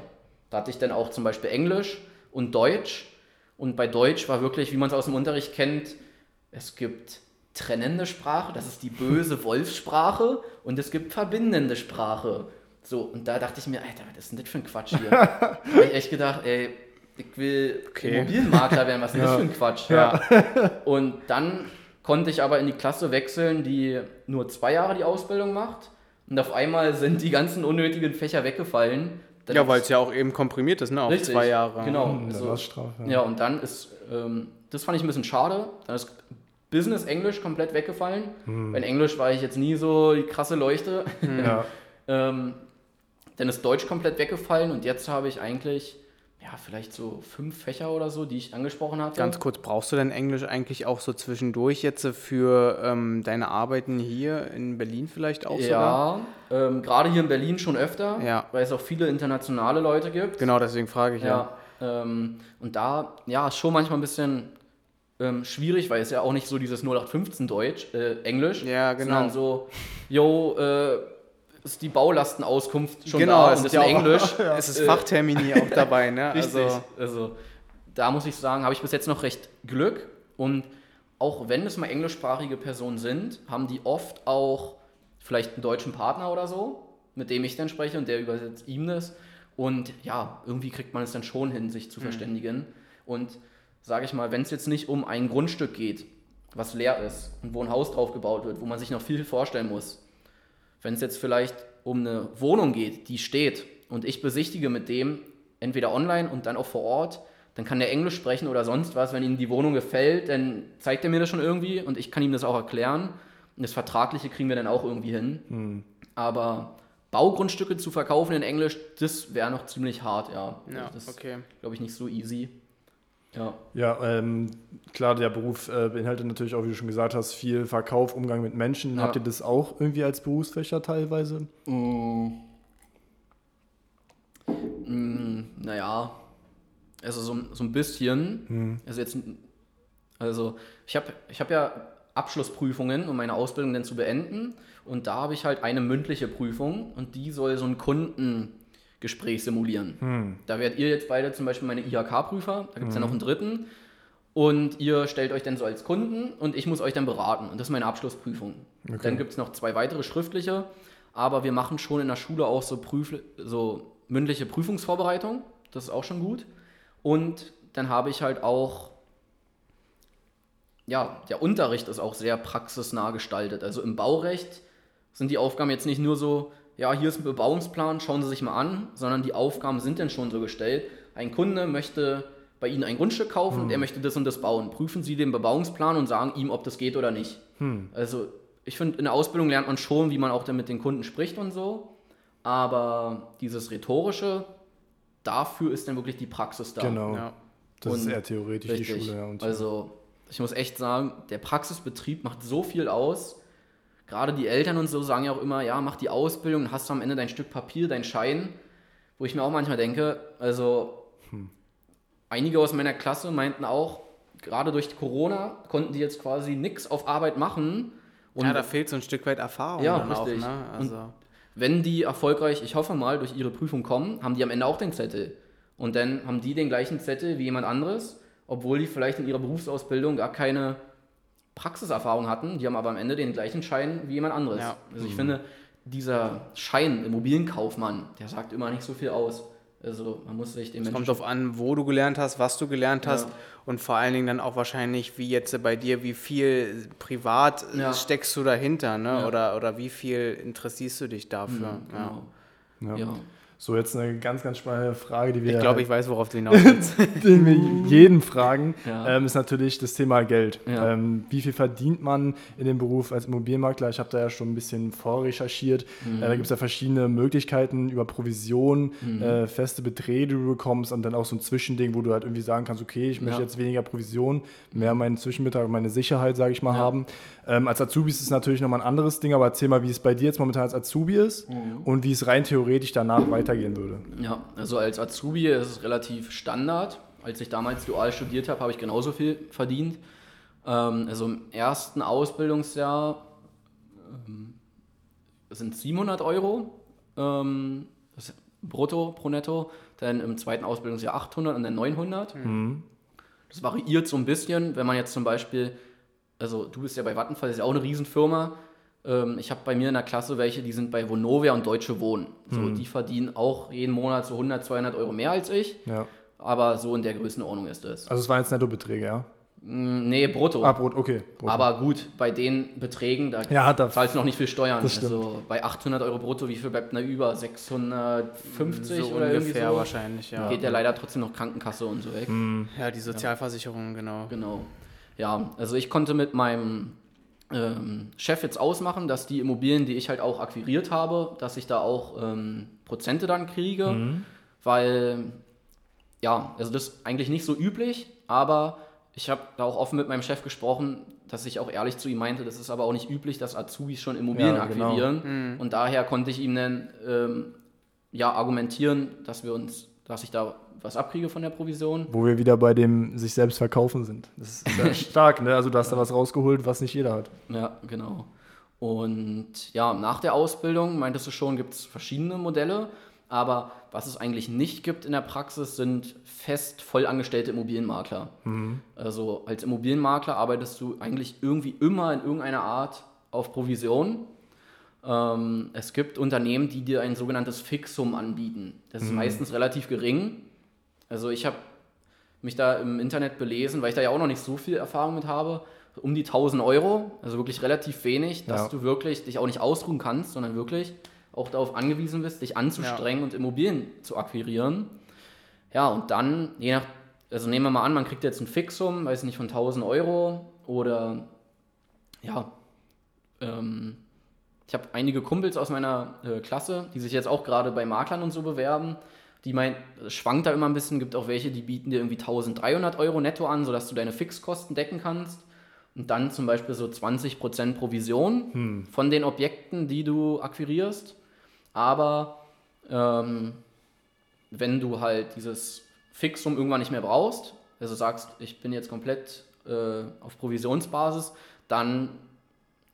Da hatte ich dann auch zum Beispiel Englisch und Deutsch. Und bei Deutsch war wirklich, wie man es aus dem Unterricht kennt, es gibt trennende Sprache, das ist die böse Wolfssprache, und es gibt verbindende Sprache. So, und da dachte ich mir, Alter, was ist denn das für ein Quatsch hier? da habe ich echt gedacht, ey, ich will okay. Immobilienmakler werden, was ist ja. das für ein Quatsch? Ja. Und dann konnte ich aber in die Klasse wechseln, die nur zwei Jahre die Ausbildung macht. Und auf einmal sind die ganzen unnötigen Fächer weggefallen. Dann ja, weil es ja auch eben komprimiert ist, ne? Auf richtig, zwei Jahre. Genau. Mhm, also, Strafe, ja. ja. und dann ist, ähm, das fand ich ein bisschen schade. Dann ist Business Englisch komplett weggefallen. Hm. Bei Englisch war ich jetzt nie so die krasse Leuchte. Ja. ähm, dann ist Deutsch komplett weggefallen und jetzt habe ich eigentlich ja, vielleicht so fünf Fächer oder so, die ich angesprochen hatte. Ganz kurz, brauchst du denn Englisch eigentlich auch so zwischendurch jetzt für ähm, deine Arbeiten hier in Berlin vielleicht auch Ja, ähm, gerade hier in Berlin schon öfter, ja. weil es auch viele internationale Leute gibt. Genau, deswegen frage ich ja. ja. Ähm, und da, ja, ist schon manchmal ein bisschen ähm, schwierig, weil es ja auch nicht so dieses 0815 Deutsch, äh, Englisch, ja, genau. sondern so, yo, äh, ist die Baulastenauskunft schon genau, da und ist in Englisch. ja. Es ist Fachtermini auch dabei, ne? Richtig. Also, also da muss ich sagen, habe ich bis jetzt noch recht Glück und auch wenn es mal englischsprachige Personen sind, haben die oft auch vielleicht einen deutschen Partner oder so, mit dem ich dann spreche und der übersetzt ihm das. Und ja, irgendwie kriegt man es dann schon hin, sich zu mhm. verständigen. Mhm. Und sage ich mal, wenn es jetzt nicht um ein Grundstück geht, was leer ist und wo ein Haus drauf gebaut wird, wo man sich noch viel vorstellen muss, wenn es jetzt vielleicht um eine Wohnung geht, die steht und ich besichtige mit dem entweder online und dann auch vor Ort, dann kann der Englisch sprechen oder sonst was. Wenn ihm die Wohnung gefällt, dann zeigt er mir das schon irgendwie und ich kann ihm das auch erklären. Und das Vertragliche kriegen wir dann auch irgendwie hin. Hm. Aber Baugrundstücke zu verkaufen in Englisch, das wäre noch ziemlich hart, ja. Ja, das okay. glaube ich, nicht so easy. Ja, ja ähm, klar, der Beruf äh, beinhaltet natürlich auch, wie du schon gesagt hast, viel Verkauf, Umgang mit Menschen. Ja. Habt ihr das auch irgendwie als Berufsfächer teilweise? Mm. Mm, naja, also so, so ein bisschen. Hm. Also jetzt, also ich habe ich hab ja Abschlussprüfungen, um meine Ausbildung dann zu beenden. Und da habe ich halt eine mündliche Prüfung und die soll so ein Kunden Gespräch simulieren. Hm. Da werdet ihr jetzt beide zum Beispiel meine IHK-Prüfer, da gibt es hm. ja noch einen dritten. Und ihr stellt euch dann so als Kunden und ich muss euch dann beraten. Und das ist meine Abschlussprüfung. Okay. Dann gibt es noch zwei weitere schriftliche, aber wir machen schon in der Schule auch so, Prüf so mündliche Prüfungsvorbereitung. Das ist auch schon gut. Und dann habe ich halt auch, ja, der Unterricht ist auch sehr praxisnah gestaltet. Also im Baurecht sind die Aufgaben jetzt nicht nur so, ja, hier ist ein Bebauungsplan, schauen Sie sich mal an, sondern die Aufgaben sind dann schon so gestellt. Ein Kunde möchte bei Ihnen ein Grundstück kaufen, hm. er möchte das und das bauen. Prüfen Sie den Bebauungsplan und sagen ihm, ob das geht oder nicht. Hm. Also ich finde, in der Ausbildung lernt man schon, wie man auch dann mit den Kunden spricht und so. Aber dieses Rhetorische, dafür ist dann wirklich die Praxis da. Genau. Ja. Das und ist eher theoretisch richtig. die Schule. Ja, also ich muss echt sagen, der Praxisbetrieb macht so viel aus gerade die Eltern und so sagen ja auch immer, ja, mach die Ausbildung, hast du am Ende dein Stück Papier, dein Schein, wo ich mir auch manchmal denke, also hm. einige aus meiner Klasse meinten auch, gerade durch Corona konnten die jetzt quasi nichts auf Arbeit machen. Und ja, da fehlt so ein Stück weit Erfahrung ja, dann richtig. auch. Ne? Also. wenn die erfolgreich, ich hoffe mal, durch ihre Prüfung kommen, haben die am Ende auch den Zettel. Und dann haben die den gleichen Zettel wie jemand anderes, obwohl die vielleicht in ihrer Berufsausbildung gar keine Praxiserfahrung hatten, die haben aber am Ende den gleichen Schein wie jemand anderes. Ja. Also ich mhm. finde, dieser Schein, Immobilienkaufmann, der sagt immer nicht so viel aus. Also man muss sich dem Es kommt darauf an, wo du gelernt hast, was du gelernt hast ja. und vor allen Dingen dann auch wahrscheinlich, wie jetzt bei dir, wie viel privat ja. steckst du dahinter, ne? Ja. Oder, oder wie viel interessierst du dich dafür. Mhm, genau. ja. So, jetzt eine ganz, ganz spannende Frage, die wir. Ich glaube, ich weiß, worauf du hinaus willst. den wir jeden fragen, ja. ähm, ist natürlich das Thema Geld. Ja. Ähm, wie viel verdient man in dem Beruf als Immobilienmakler? Ich habe da ja schon ein bisschen vorrecherchiert. Mhm. Äh, da gibt es ja verschiedene Möglichkeiten über Provision, mhm. äh, feste Beträge, die du bekommst und dann auch so ein Zwischending, wo du halt irgendwie sagen kannst: Okay, ich möchte ja. jetzt weniger Provision, mehr meinen Zwischenbetrag, meine Sicherheit, sage ich mal, haben. Ähm, als Azubi ist es natürlich nochmal ein anderes Ding, aber erzähl mal, wie es bei dir jetzt momentan als Azubi ist mhm. und wie es rein theoretisch danach weitergehen würde. Ja, also als Azubi ist es relativ Standard. Als ich damals dual studiert habe, habe ich genauso viel verdient. Ähm, also im ersten Ausbildungsjahr ähm, sind 700 Euro ähm, brutto pro netto, dann im zweiten Ausbildungsjahr 800 und dann 900. Mhm. Das variiert so ein bisschen, wenn man jetzt zum Beispiel also du bist ja bei Vattenfall, das ist ja auch eine Riesenfirma. Ähm, ich habe bei mir in der Klasse welche, die sind bei Vonovia und Deutsche Wohnen. So, mhm. Die verdienen auch jeden Monat so 100, 200 Euro mehr als ich. Ja. Aber so in der Größenordnung ist es. Also es waren jetzt Nettobeträge, ja? Mm, nee, brutto. Ah, brutto, okay. Brutto. Aber gut, bei den Beträgen, da ja, zahlst du noch nicht viel Steuern. Also bei 800 Euro brutto, wie viel bleibt da über? 650 so oder irgendwie so? wahrscheinlich, ja. Geht ja leider trotzdem noch Krankenkasse und so weg. Mhm. Ja, die Sozialversicherung, genau. Genau. Ja, also ich konnte mit meinem ähm, Chef jetzt ausmachen, dass die Immobilien, die ich halt auch akquiriert habe, dass ich da auch ähm, Prozente dann kriege, mhm. weil ja, also das ist eigentlich nicht so üblich, aber ich habe da auch offen mit meinem Chef gesprochen, dass ich auch ehrlich zu ihm meinte, das ist aber auch nicht üblich, dass Azubis schon Immobilien ja, genau. akquirieren. Mhm. Und daher konnte ich ihm dann ähm, ja argumentieren, dass wir uns, dass ich da was abkriege von der Provision. Wo wir wieder bei dem sich selbst verkaufen sind. Das ist sehr stark, ne? Also du hast da was rausgeholt, was nicht jeder hat. Ja, genau. Und ja, nach der Ausbildung, meintest du schon, gibt es verschiedene Modelle. Aber was es eigentlich nicht gibt in der Praxis, sind fest voll angestellte Immobilienmakler. Mhm. Also als Immobilienmakler arbeitest du eigentlich irgendwie immer in irgendeiner Art auf Provision. Ähm, es gibt Unternehmen, die dir ein sogenanntes Fixum anbieten. Das ist mhm. meistens relativ gering. Also ich habe mich da im Internet belesen, weil ich da ja auch noch nicht so viel Erfahrung mit habe, um die 1000 Euro, also wirklich relativ wenig, dass ja. du wirklich dich auch nicht ausruhen kannst, sondern wirklich auch darauf angewiesen bist, dich anzustrengen ja. und Immobilien zu akquirieren. Ja, und dann, je nach, also nehmen wir mal an, man kriegt jetzt ein Fixum, weiß nicht, von 1000 Euro oder ja, ähm, ich habe einige Kumpels aus meiner äh, Klasse, die sich jetzt auch gerade bei Maklern und so bewerben die meint, schwankt da immer ein bisschen, gibt auch welche, die bieten dir irgendwie 1300 Euro netto an, sodass du deine Fixkosten decken kannst. Und dann zum Beispiel so 20% Provision hm. von den Objekten, die du akquirierst. Aber ähm, wenn du halt dieses Fixum irgendwann nicht mehr brauchst, also sagst, ich bin jetzt komplett äh, auf Provisionsbasis, dann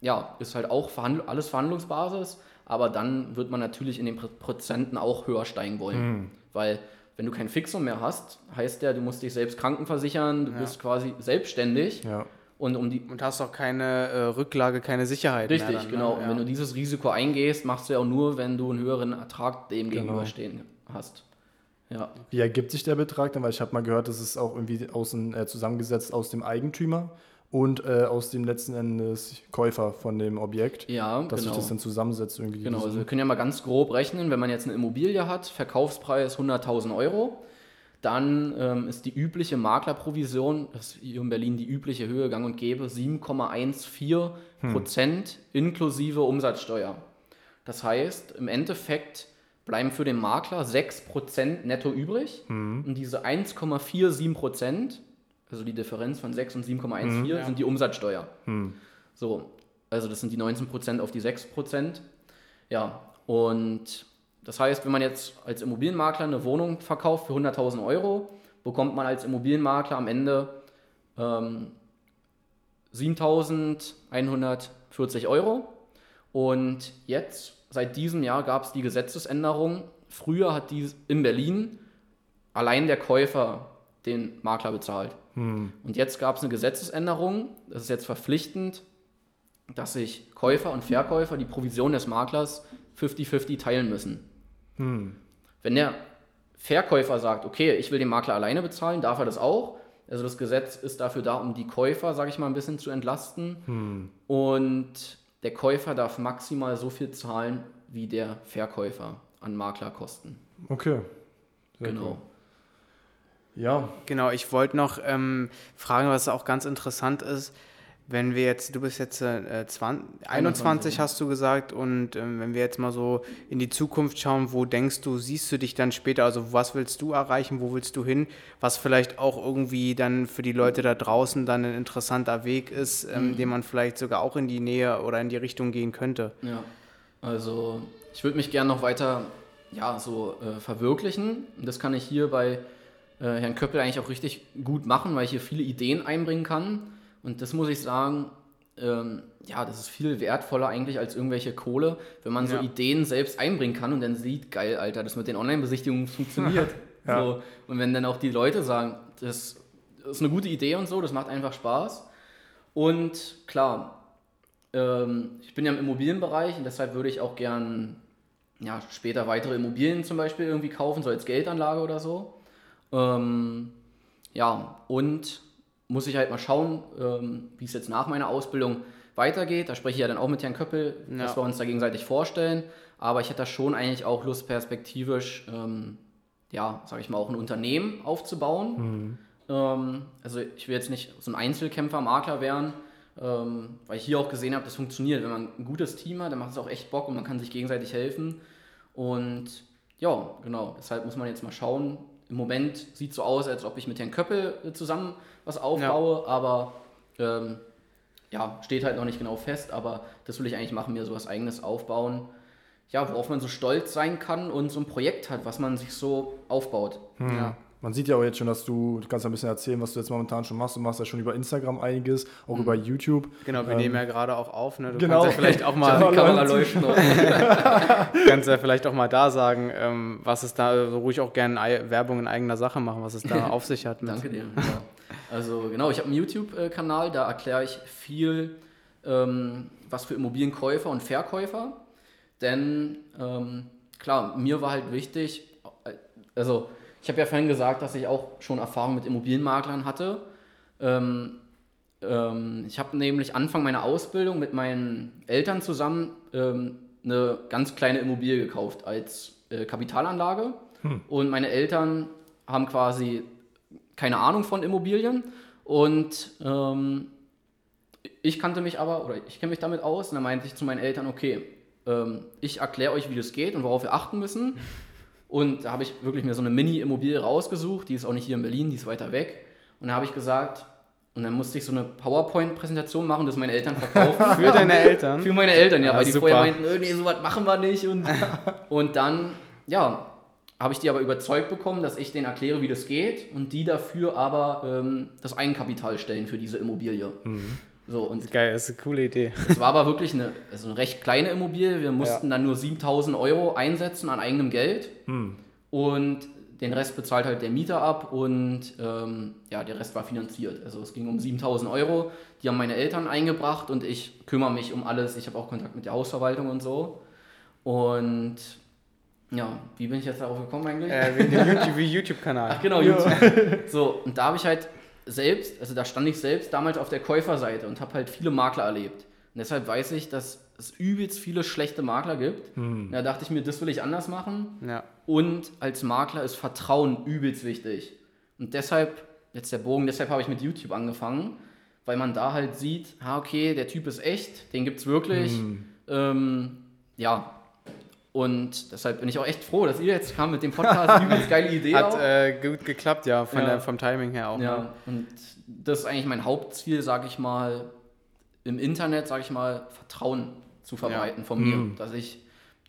ja, ist halt auch Verhandl alles Verhandlungsbasis, aber dann wird man natürlich in den Prozenten auch höher steigen wollen. Hm. Weil wenn du kein Fixum mehr hast, heißt ja, du musst dich selbst krankenversichern, du ja. bist quasi selbstständig. Ja. Und, um die und hast auch keine äh, Rücklage, keine Sicherheit. Richtig, dann, ne? genau. Ne? Ja. Und wenn du dieses Risiko eingehst, machst du ja auch nur, wenn du einen höheren Ertrag dem genau. gegenüberstehen hast. Ja. Wie ergibt sich der Betrag dann? Weil ich habe mal gehört, das ist auch irgendwie außen, äh, zusammengesetzt aus dem Eigentümer und äh, aus dem letzten Endes Käufer von dem Objekt, ja, dass genau. sich das dann zusammensetzt irgendwie. Genau, also wir können ja mal ganz grob rechnen, wenn man jetzt eine Immobilie hat, Verkaufspreis 100.000 Euro, dann ähm, ist die übliche Maklerprovision, das ist hier in Berlin die übliche Höhe gang und gäbe, 7,14 Prozent hm. inklusive Umsatzsteuer. Das heißt, im Endeffekt bleiben für den Makler 6 Prozent netto übrig hm. und diese 1,47 Prozent also die Differenz von 6 und 7,14 hm, ja. sind die Umsatzsteuer. Hm. So, Also das sind die 19% auf die 6%. Ja, und das heißt, wenn man jetzt als Immobilienmakler eine Wohnung verkauft für 100.000 Euro, bekommt man als Immobilienmakler am Ende ähm, 7.140 Euro. Und jetzt, seit diesem Jahr, gab es die Gesetzesänderung. Früher hat die in Berlin allein der Käufer den Makler bezahlt. Hm. Und jetzt gab es eine Gesetzesänderung, das ist jetzt verpflichtend, dass sich Käufer und Verkäufer die Provision des Maklers 50-50 teilen müssen. Hm. Wenn der Verkäufer sagt, okay, ich will den Makler alleine bezahlen, darf er das auch. Also das Gesetz ist dafür da, um die Käufer, sage ich mal, ein bisschen zu entlasten. Hm. Und der Käufer darf maximal so viel zahlen wie der Verkäufer an Maklerkosten. Okay. Sehr genau. Cool. Ja. Genau, ich wollte noch ähm, fragen, was auch ganz interessant ist. Wenn wir jetzt, du bist jetzt äh, 20, 21, hast du gesagt, und ähm, wenn wir jetzt mal so in die Zukunft schauen, wo denkst du, siehst du dich dann später, also was willst du erreichen, wo willst du hin, was vielleicht auch irgendwie dann für die Leute da draußen dann ein interessanter Weg ist, ähm, mhm. den man vielleicht sogar auch in die Nähe oder in die Richtung gehen könnte? Ja, also ich würde mich gerne noch weiter ja, so äh, verwirklichen. Das kann ich hier bei äh, Herrn Köppel eigentlich auch richtig gut machen, weil ich hier viele Ideen einbringen kann. Und das muss ich sagen, ähm, ja, das ist viel wertvoller eigentlich als irgendwelche Kohle, wenn man so ja. Ideen selbst einbringen kann und dann sieht, geil, Alter, das mit den Online-Besichtigungen funktioniert. ja. so. Und wenn dann auch die Leute sagen, das ist eine gute Idee und so, das macht einfach Spaß. Und klar, ähm, ich bin ja im Immobilienbereich und deshalb würde ich auch gern ja, später weitere Immobilien zum Beispiel irgendwie kaufen, so als Geldanlage oder so. Ähm, ja, und muss ich halt mal schauen, ähm, wie es jetzt nach meiner Ausbildung weitergeht. Da spreche ich ja dann auch mit Herrn Köppel, ja. dass wir uns da gegenseitig vorstellen. Aber ich hätte da schon eigentlich auch Lust, perspektivisch, ähm, ja, sage ich mal, auch ein Unternehmen aufzubauen. Mhm. Ähm, also ich will jetzt nicht so ein Einzelkämpfer, Makler werden, ähm, weil ich hier auch gesehen habe, das funktioniert. Wenn man ein gutes Team hat, dann macht es auch echt Bock und man kann sich gegenseitig helfen. Und ja, genau, deshalb muss man jetzt mal schauen, im Moment sieht es so aus, als ob ich mit Herrn Köppel äh, zusammen was aufbaue, ja. aber ähm, ja, steht halt noch nicht genau fest, aber das will ich eigentlich machen, mir so was eigenes aufbauen, ja, worauf man so stolz sein kann und so ein Projekt hat, was man sich so aufbaut. Hm. Ja. Man sieht ja auch jetzt schon, dass du, du kannst ein bisschen erzählen, was du jetzt momentan schon machst. Du machst ja schon über Instagram einiges, auch mhm. über YouTube. Genau, wir ähm, nehmen ja gerade auch auf. Ne? Du genau. kannst ja vielleicht auch mal die Kamera noch. kannst ja vielleicht auch mal da sagen, ähm, was es da, so ruhig auch gerne Werbung in eigener Sache machen, was es da auf sich hat. Danke dir. Ja. Also genau, ich habe einen YouTube-Kanal, da erkläre ich viel, ähm, was für Immobilienkäufer und Verkäufer. Denn ähm, klar, mir war halt wichtig, äh, also ich habe ja vorhin gesagt, dass ich auch schon Erfahrung mit Immobilienmaklern hatte. Ähm, ähm, ich habe nämlich Anfang meiner Ausbildung mit meinen Eltern zusammen ähm, eine ganz kleine Immobilie gekauft als äh, Kapitalanlage. Hm. Und meine Eltern haben quasi keine Ahnung von Immobilien. Und ähm, ich kannte mich aber, oder ich kenne mich damit aus. Und dann meinte ich zu meinen Eltern, okay, ähm, ich erkläre euch, wie das geht und worauf wir achten müssen. Und da habe ich wirklich mir so eine Mini-Immobilie rausgesucht, die ist auch nicht hier in Berlin, die ist weiter weg. Und da habe ich gesagt, und dann musste ich so eine PowerPoint-Präsentation machen, das meine Eltern verkaufen. Für deine Eltern? Für meine Eltern, ja, ja weil super. die vorher meinten, oh, nee, sowas machen wir nicht. Und, und dann, ja, habe ich die aber überzeugt bekommen, dass ich denen erkläre, wie das geht und die dafür aber ähm, das Eigenkapital stellen für diese Immobilie. Mhm. So, und Geil, das ist eine coole Idee. Es war aber wirklich eine, also eine recht kleine Immobilie. Wir mussten ja. dann nur 7000 Euro einsetzen an eigenem Geld. Hm. Und den Rest bezahlt halt der Mieter ab und ähm, ja, der Rest war finanziert. Also es ging um 7000 Euro. Die haben meine Eltern eingebracht und ich kümmere mich um alles. Ich habe auch Kontakt mit der Hausverwaltung und so. Und ja, wie bin ich jetzt darauf gekommen eigentlich? Äh, wegen dem YouTube-Kanal. YouTube Ach genau, YouTube. so, und da habe ich halt selbst, also da stand ich selbst damals auf der Käuferseite und habe halt viele Makler erlebt. Und deshalb weiß ich, dass es übelst viele schlechte Makler gibt. Hm. Da dachte ich mir, das will ich anders machen. Ja. Und als Makler ist Vertrauen übelst wichtig. Und deshalb, jetzt der Bogen, deshalb habe ich mit YouTube angefangen, weil man da halt sieht, ah, okay, der Typ ist echt, den gibt es wirklich. Hm. Ähm, ja, und deshalb bin ich auch echt froh, dass ihr jetzt kam mit dem Podcast. Übelst geile Idee. Hat äh, gut geklappt, ja, von ja. Der, vom Timing her auch. Ja, ne? und das ist eigentlich mein Hauptziel, sage ich mal, im Internet, sage ich mal, Vertrauen zu verbreiten ja. von mir. Mhm. Dass ich,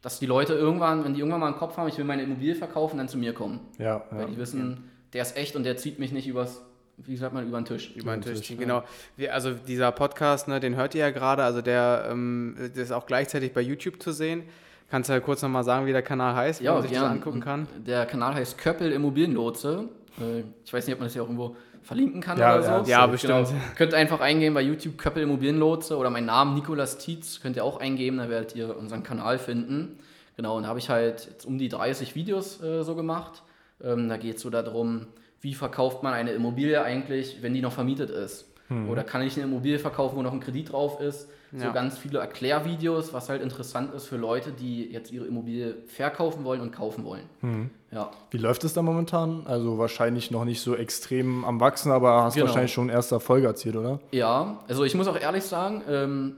dass die Leute irgendwann, wenn die irgendwann mal im Kopf haben, ich will meine Immobilie verkaufen, dann zu mir kommen. Ja, Weil die wissen, der ist echt und der zieht mich nicht übers wie sagt man, über den Tisch. Über den Tisch, Tisch genau. Wir, also dieser Podcast, ne, den hört ihr ja gerade, also der, ähm, der ist auch gleichzeitig bei YouTube zu sehen. Kannst du ja kurz nochmal sagen, wie der Kanal heißt, ja, wo man sich gern. das angucken kann? Der Kanal heißt Köppel Immobilienlotse. Äh, ich weiß nicht, ob man das hier auch irgendwo verlinken kann ja, oder so. Ja, bestimmt. Genau. Könnt einfach eingeben bei YouTube Köppel Immobilienlotse oder meinen Namen Nikolas Tietz könnt ihr auch eingeben, da werdet ihr unseren Kanal finden. Genau, und da habe ich halt jetzt um die 30 Videos äh, so gemacht. Ähm, da geht es so darum, wie verkauft man eine Immobilie eigentlich, wenn die noch vermietet ist. Mhm. Oder kann ich eine Immobilie verkaufen, wo noch ein Kredit drauf ist? So ja. ganz viele Erklärvideos, was halt interessant ist für Leute, die jetzt ihre Immobilie verkaufen wollen und kaufen wollen. Mhm. Ja. Wie läuft es da momentan? Also wahrscheinlich noch nicht so extrem am Wachsen, aber hast genau. wahrscheinlich schon erste Erfolge erzielt, oder? Ja, also ich muss auch ehrlich sagen, ähm,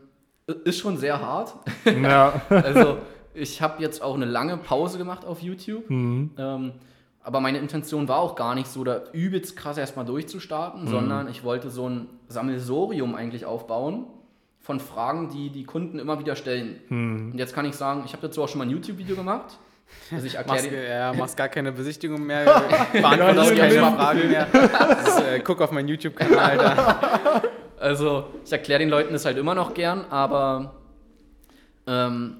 ist schon sehr hart. Ja. also ich habe jetzt auch eine lange Pause gemacht auf YouTube. Mhm. Ähm, aber meine Intention war auch gar nicht so, da übelst krass erstmal durchzustarten, mhm. sondern ich wollte so ein Sammelsorium eigentlich aufbauen von Fragen, die die Kunden immer wieder stellen. Mhm. Und jetzt kann ich sagen, ich habe dazu auch schon mal ein YouTube-Video gemacht. Also ich erkläre machst, ja, machst gar keine Besichtigung mehr, beantwortest keine Fragen mehr. Das, äh, guck auf meinen YouTube-Kanal da. Also ich erkläre den Leuten das halt immer noch gern, aber ähm,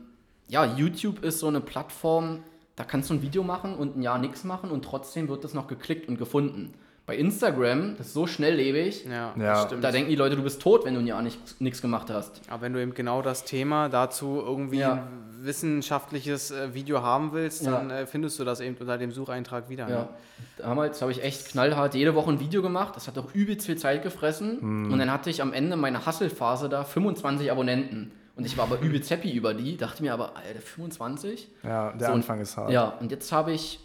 ja, YouTube ist so eine Plattform, da kannst du ein Video machen und ein Jahr nichts machen und trotzdem wird das noch geklickt und gefunden. Bei Instagram, das ist so schnelllebig, ja, ja. da denken die Leute, du bist tot, wenn du ein Jahr nichts gemacht hast. Aber wenn du eben genau das Thema dazu irgendwie ja. ein wissenschaftliches äh, Video haben willst, dann ja. äh, findest du das eben unter dem Sucheintrag wieder. Ja. Ne? Damals habe ich echt knallhart jede Woche ein Video gemacht, das hat auch übelst viel Zeit gefressen mhm. und dann hatte ich am Ende meiner Hustle-Phase da 25 Abonnenten. Und ich war aber übelst happy über die, dachte mir aber, Alter, 25? Ja, der so, Anfang ist hart. Ja, und jetzt habe ich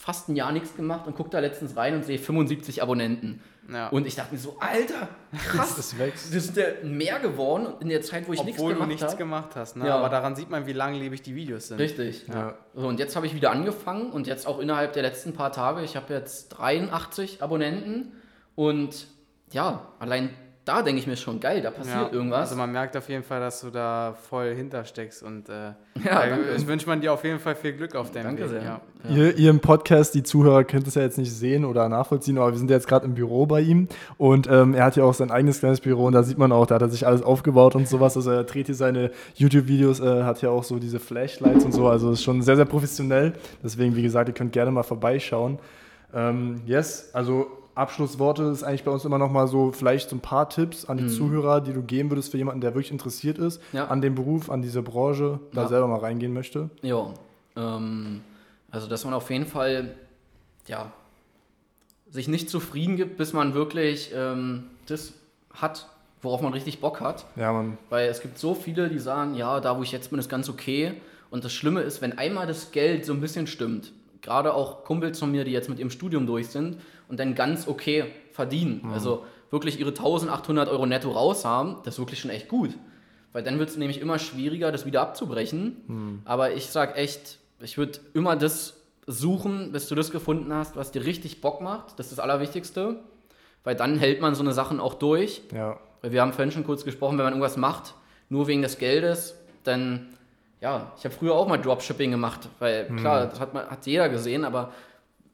fast ein Jahr nichts gemacht und gucke da letztens rein und sehe 75 Abonnenten. Ja. Und ich dachte mir so, Alter, krass, das, wächst. das sind ja mehr geworden in der Zeit, wo ich nichts gemacht habe. Obwohl du nichts hab. gemacht hast, ne? Ja. aber daran sieht man, wie langlebig die Videos sind. Richtig. Ja. So, und jetzt habe ich wieder angefangen und jetzt auch innerhalb der letzten paar Tage, ich habe jetzt 83 Abonnenten und ja, allein da denke ich mir schon, geil, da passiert ja, irgendwas. Also man merkt auf jeden Fall, dass du da voll hintersteckst und äh, ja, ich wünsche man dir auf jeden Fall viel Glück auf deinem danke Weg. Sehr. Ja. Ihr, ihr, im Podcast, die Zuhörer könnt es ja jetzt nicht sehen oder nachvollziehen, aber wir sind jetzt gerade im Büro bei ihm und ähm, er hat ja auch sein eigenes kleines Büro und da sieht man auch, da hat er sich alles aufgebaut und sowas. Also er dreht hier seine YouTube-Videos, äh, hat ja auch so diese Flashlights und so, also ist schon sehr, sehr professionell. Deswegen, wie gesagt, ihr könnt gerne mal vorbeischauen. Ähm, yes, also Abschlussworte ist eigentlich bei uns immer noch mal so vielleicht so ein paar Tipps an die mhm. Zuhörer, die du geben würdest für jemanden, der wirklich interessiert ist ja. an dem Beruf, an diese Branche, da ja. selber mal reingehen möchte. Ja, ähm, also dass man auf jeden Fall ja sich nicht zufrieden gibt, bis man wirklich ähm, das hat, worauf man richtig Bock hat. Ja, man. Weil es gibt so viele, die sagen, ja, da wo ich jetzt bin, ist ganz okay. Und das Schlimme ist, wenn einmal das Geld so ein bisschen stimmt, gerade auch Kumpels von mir, die jetzt mit ihrem Studium durch sind und dann ganz okay verdienen. Mhm. Also wirklich ihre 1800 Euro netto raus haben, das ist wirklich schon echt gut. Weil dann wird es nämlich immer schwieriger, das wieder abzubrechen. Mhm. Aber ich sag echt, ich würde immer das suchen, bis du das gefunden hast, was dir richtig Bock macht. Das ist das Allerwichtigste. Weil dann hält man so eine Sachen auch durch. Ja. Weil wir haben vorhin schon kurz gesprochen, wenn man irgendwas macht, nur wegen des Geldes, dann, ja, ich habe früher auch mal Dropshipping gemacht, weil klar, mhm. das hat, man, hat jeder gesehen, aber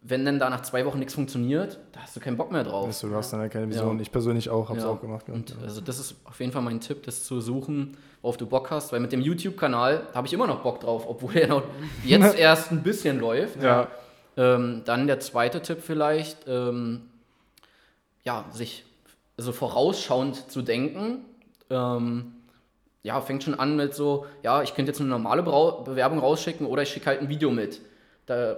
wenn dann da nach zwei Wochen nichts funktioniert, da hast du keinen Bock mehr drauf. du, hast dann keine Vision. Ja. Ich persönlich auch, habe es ja. auch gemacht. Und ja. also das ist auf jeden Fall mein Tipp, das zu suchen, worauf du Bock hast, weil mit dem YouTube-Kanal habe ich immer noch Bock drauf, obwohl er jetzt erst ein bisschen läuft. Ja. Ähm, dann der zweite Tipp vielleicht, ähm, ja, sich also vorausschauend zu denken. Ähm, ja, fängt schon an mit so, ja, ich könnte jetzt eine normale Bewerbung rausschicken oder ich schicke halt ein Video mit. Da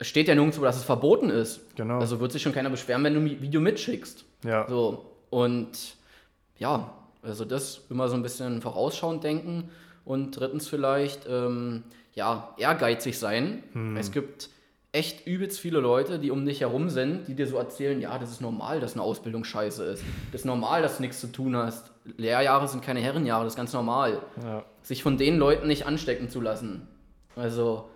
es steht ja nirgendwo, dass es verboten ist. Genau. Also wird sich schon keiner beschweren, wenn du ein Video mitschickst. Ja. So. Und ja, also das immer so ein bisschen vorausschauend denken. Und drittens vielleicht, ähm, ja, ehrgeizig sein. Hm. Es gibt echt übelst viele Leute, die um dich herum sind, die dir so erzählen, ja, das ist normal, dass eine Ausbildung scheiße ist. Das ist normal, dass du nichts zu tun hast. Lehrjahre sind keine Herrenjahre, das ist ganz normal. Ja. Sich von den Leuten nicht anstecken zu lassen. Also,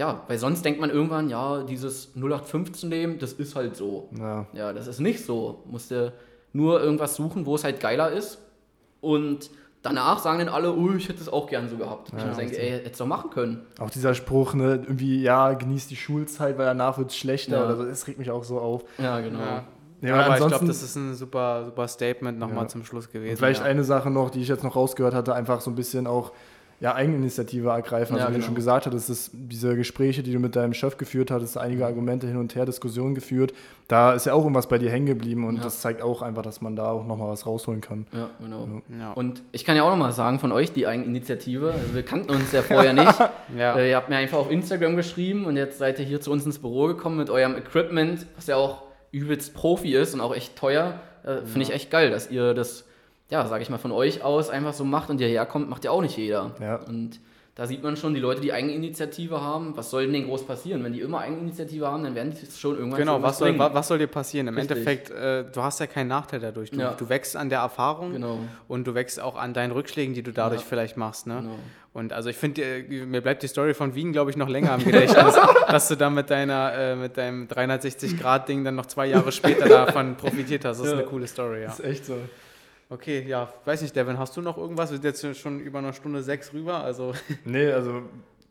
ja, weil sonst denkt man irgendwann, ja, dieses 0815-Leben, das ist halt so. Ja. ja, das ist nicht so. Musst du nur irgendwas suchen, wo es halt geiler ist. Und danach sagen dann alle, oh, ich hätte es auch gern so gehabt. Ja, ich denke, ey, hätte es doch machen können. Auch dieser Spruch, ne, irgendwie, ja, genießt die Schulzeit, weil danach wird es schlechter ja. oder so, das regt mich auch so auf. Ja, genau. Ja. Ja, aber ich glaube, das ist ein super, super Statement nochmal ja. zum Schluss gewesen. Und vielleicht eine Sache noch, die ich jetzt noch rausgehört hatte, einfach so ein bisschen auch ja, Eigeninitiative ergreifen. Also, ja, wie genau. du schon gesagt hattest, ist diese Gespräche, die du mit deinem Chef geführt hattest, einige Argumente hin und her, Diskussionen geführt. Da ist ja auch irgendwas bei dir hängen geblieben und ja. das zeigt auch einfach, dass man da auch nochmal was rausholen kann. Ja, genau. Ja. Und ich kann ja auch nochmal sagen von euch, die Eigeninitiative, also wir kannten uns ja vorher nicht. ja. äh, ihr habt mir einfach auf Instagram geschrieben und jetzt seid ihr hier zu uns ins Büro gekommen mit eurem Equipment, was ja auch übelst Profi ist und auch echt teuer. Äh, Finde ich echt geil, dass ihr das ja, sage ich mal, von euch aus einfach so macht und hierher kommt, macht ja auch nicht jeder. Ja. Und da sieht man schon, die Leute, die Eigeninitiative haben, was soll denn groß passieren? Wenn die immer Eigeninitiative haben, dann werden die es schon irgendwann Genau, was soll, was soll dir passieren? Im Richtig. Endeffekt, äh, du hast ja keinen Nachteil dadurch. Du, ja. du wächst an der Erfahrung genau. und du wächst auch an deinen Rückschlägen, die du dadurch ja. vielleicht machst. Ne? Genau. Und also ich finde, äh, mir bleibt die Story von Wien, glaube ich, noch länger am Gedächtnis, dass du da mit, deiner, äh, mit deinem 360-Grad-Ding dann noch zwei Jahre später davon profitiert hast. Das ist eine coole Story, ja. Das ist echt so. Okay, ja, weiß nicht, Devin, hast du noch irgendwas? Wir sind jetzt schon über eine Stunde sechs rüber, also. Nee, also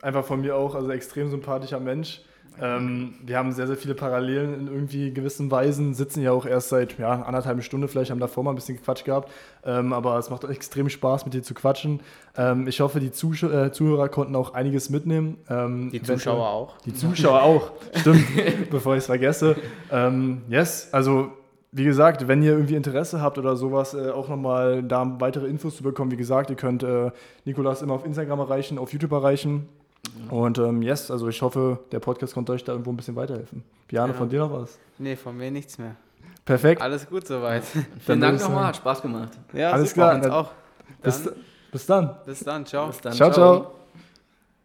einfach von mir auch, also extrem sympathischer Mensch. Ähm, wir haben sehr, sehr viele Parallelen in irgendwie gewissen Weisen, sitzen ja auch erst seit ja, anderthalb Stunden, vielleicht haben davor mal ein bisschen gequatscht gehabt, ähm, aber es macht extrem Spaß, mit dir zu quatschen. Ähm, ich hoffe, die Zuh äh, Zuhörer konnten auch einiges mitnehmen. Ähm, die Zuschauer auch. Die Zuschauer auch, stimmt, bevor ich es vergesse. Ähm, yes, also wie gesagt, wenn ihr irgendwie Interesse habt oder sowas, äh, auch nochmal da weitere Infos zu bekommen, wie gesagt, ihr könnt äh, Nikolas immer auf Instagram erreichen, auf YouTube erreichen. Und ähm, yes, also ich hoffe, der Podcast konnte euch da irgendwo ein bisschen weiterhelfen. Piano, ja. von dir noch was? Nee, von mir nichts mehr. Perfekt. Alles gut soweit. Vielen Dank nochmal, hat Spaß gemacht. Ja, alles super, klar. Auch. Bis, bis dann. Bis dann, ciao. Bis dann, ciao. ciao. ciao.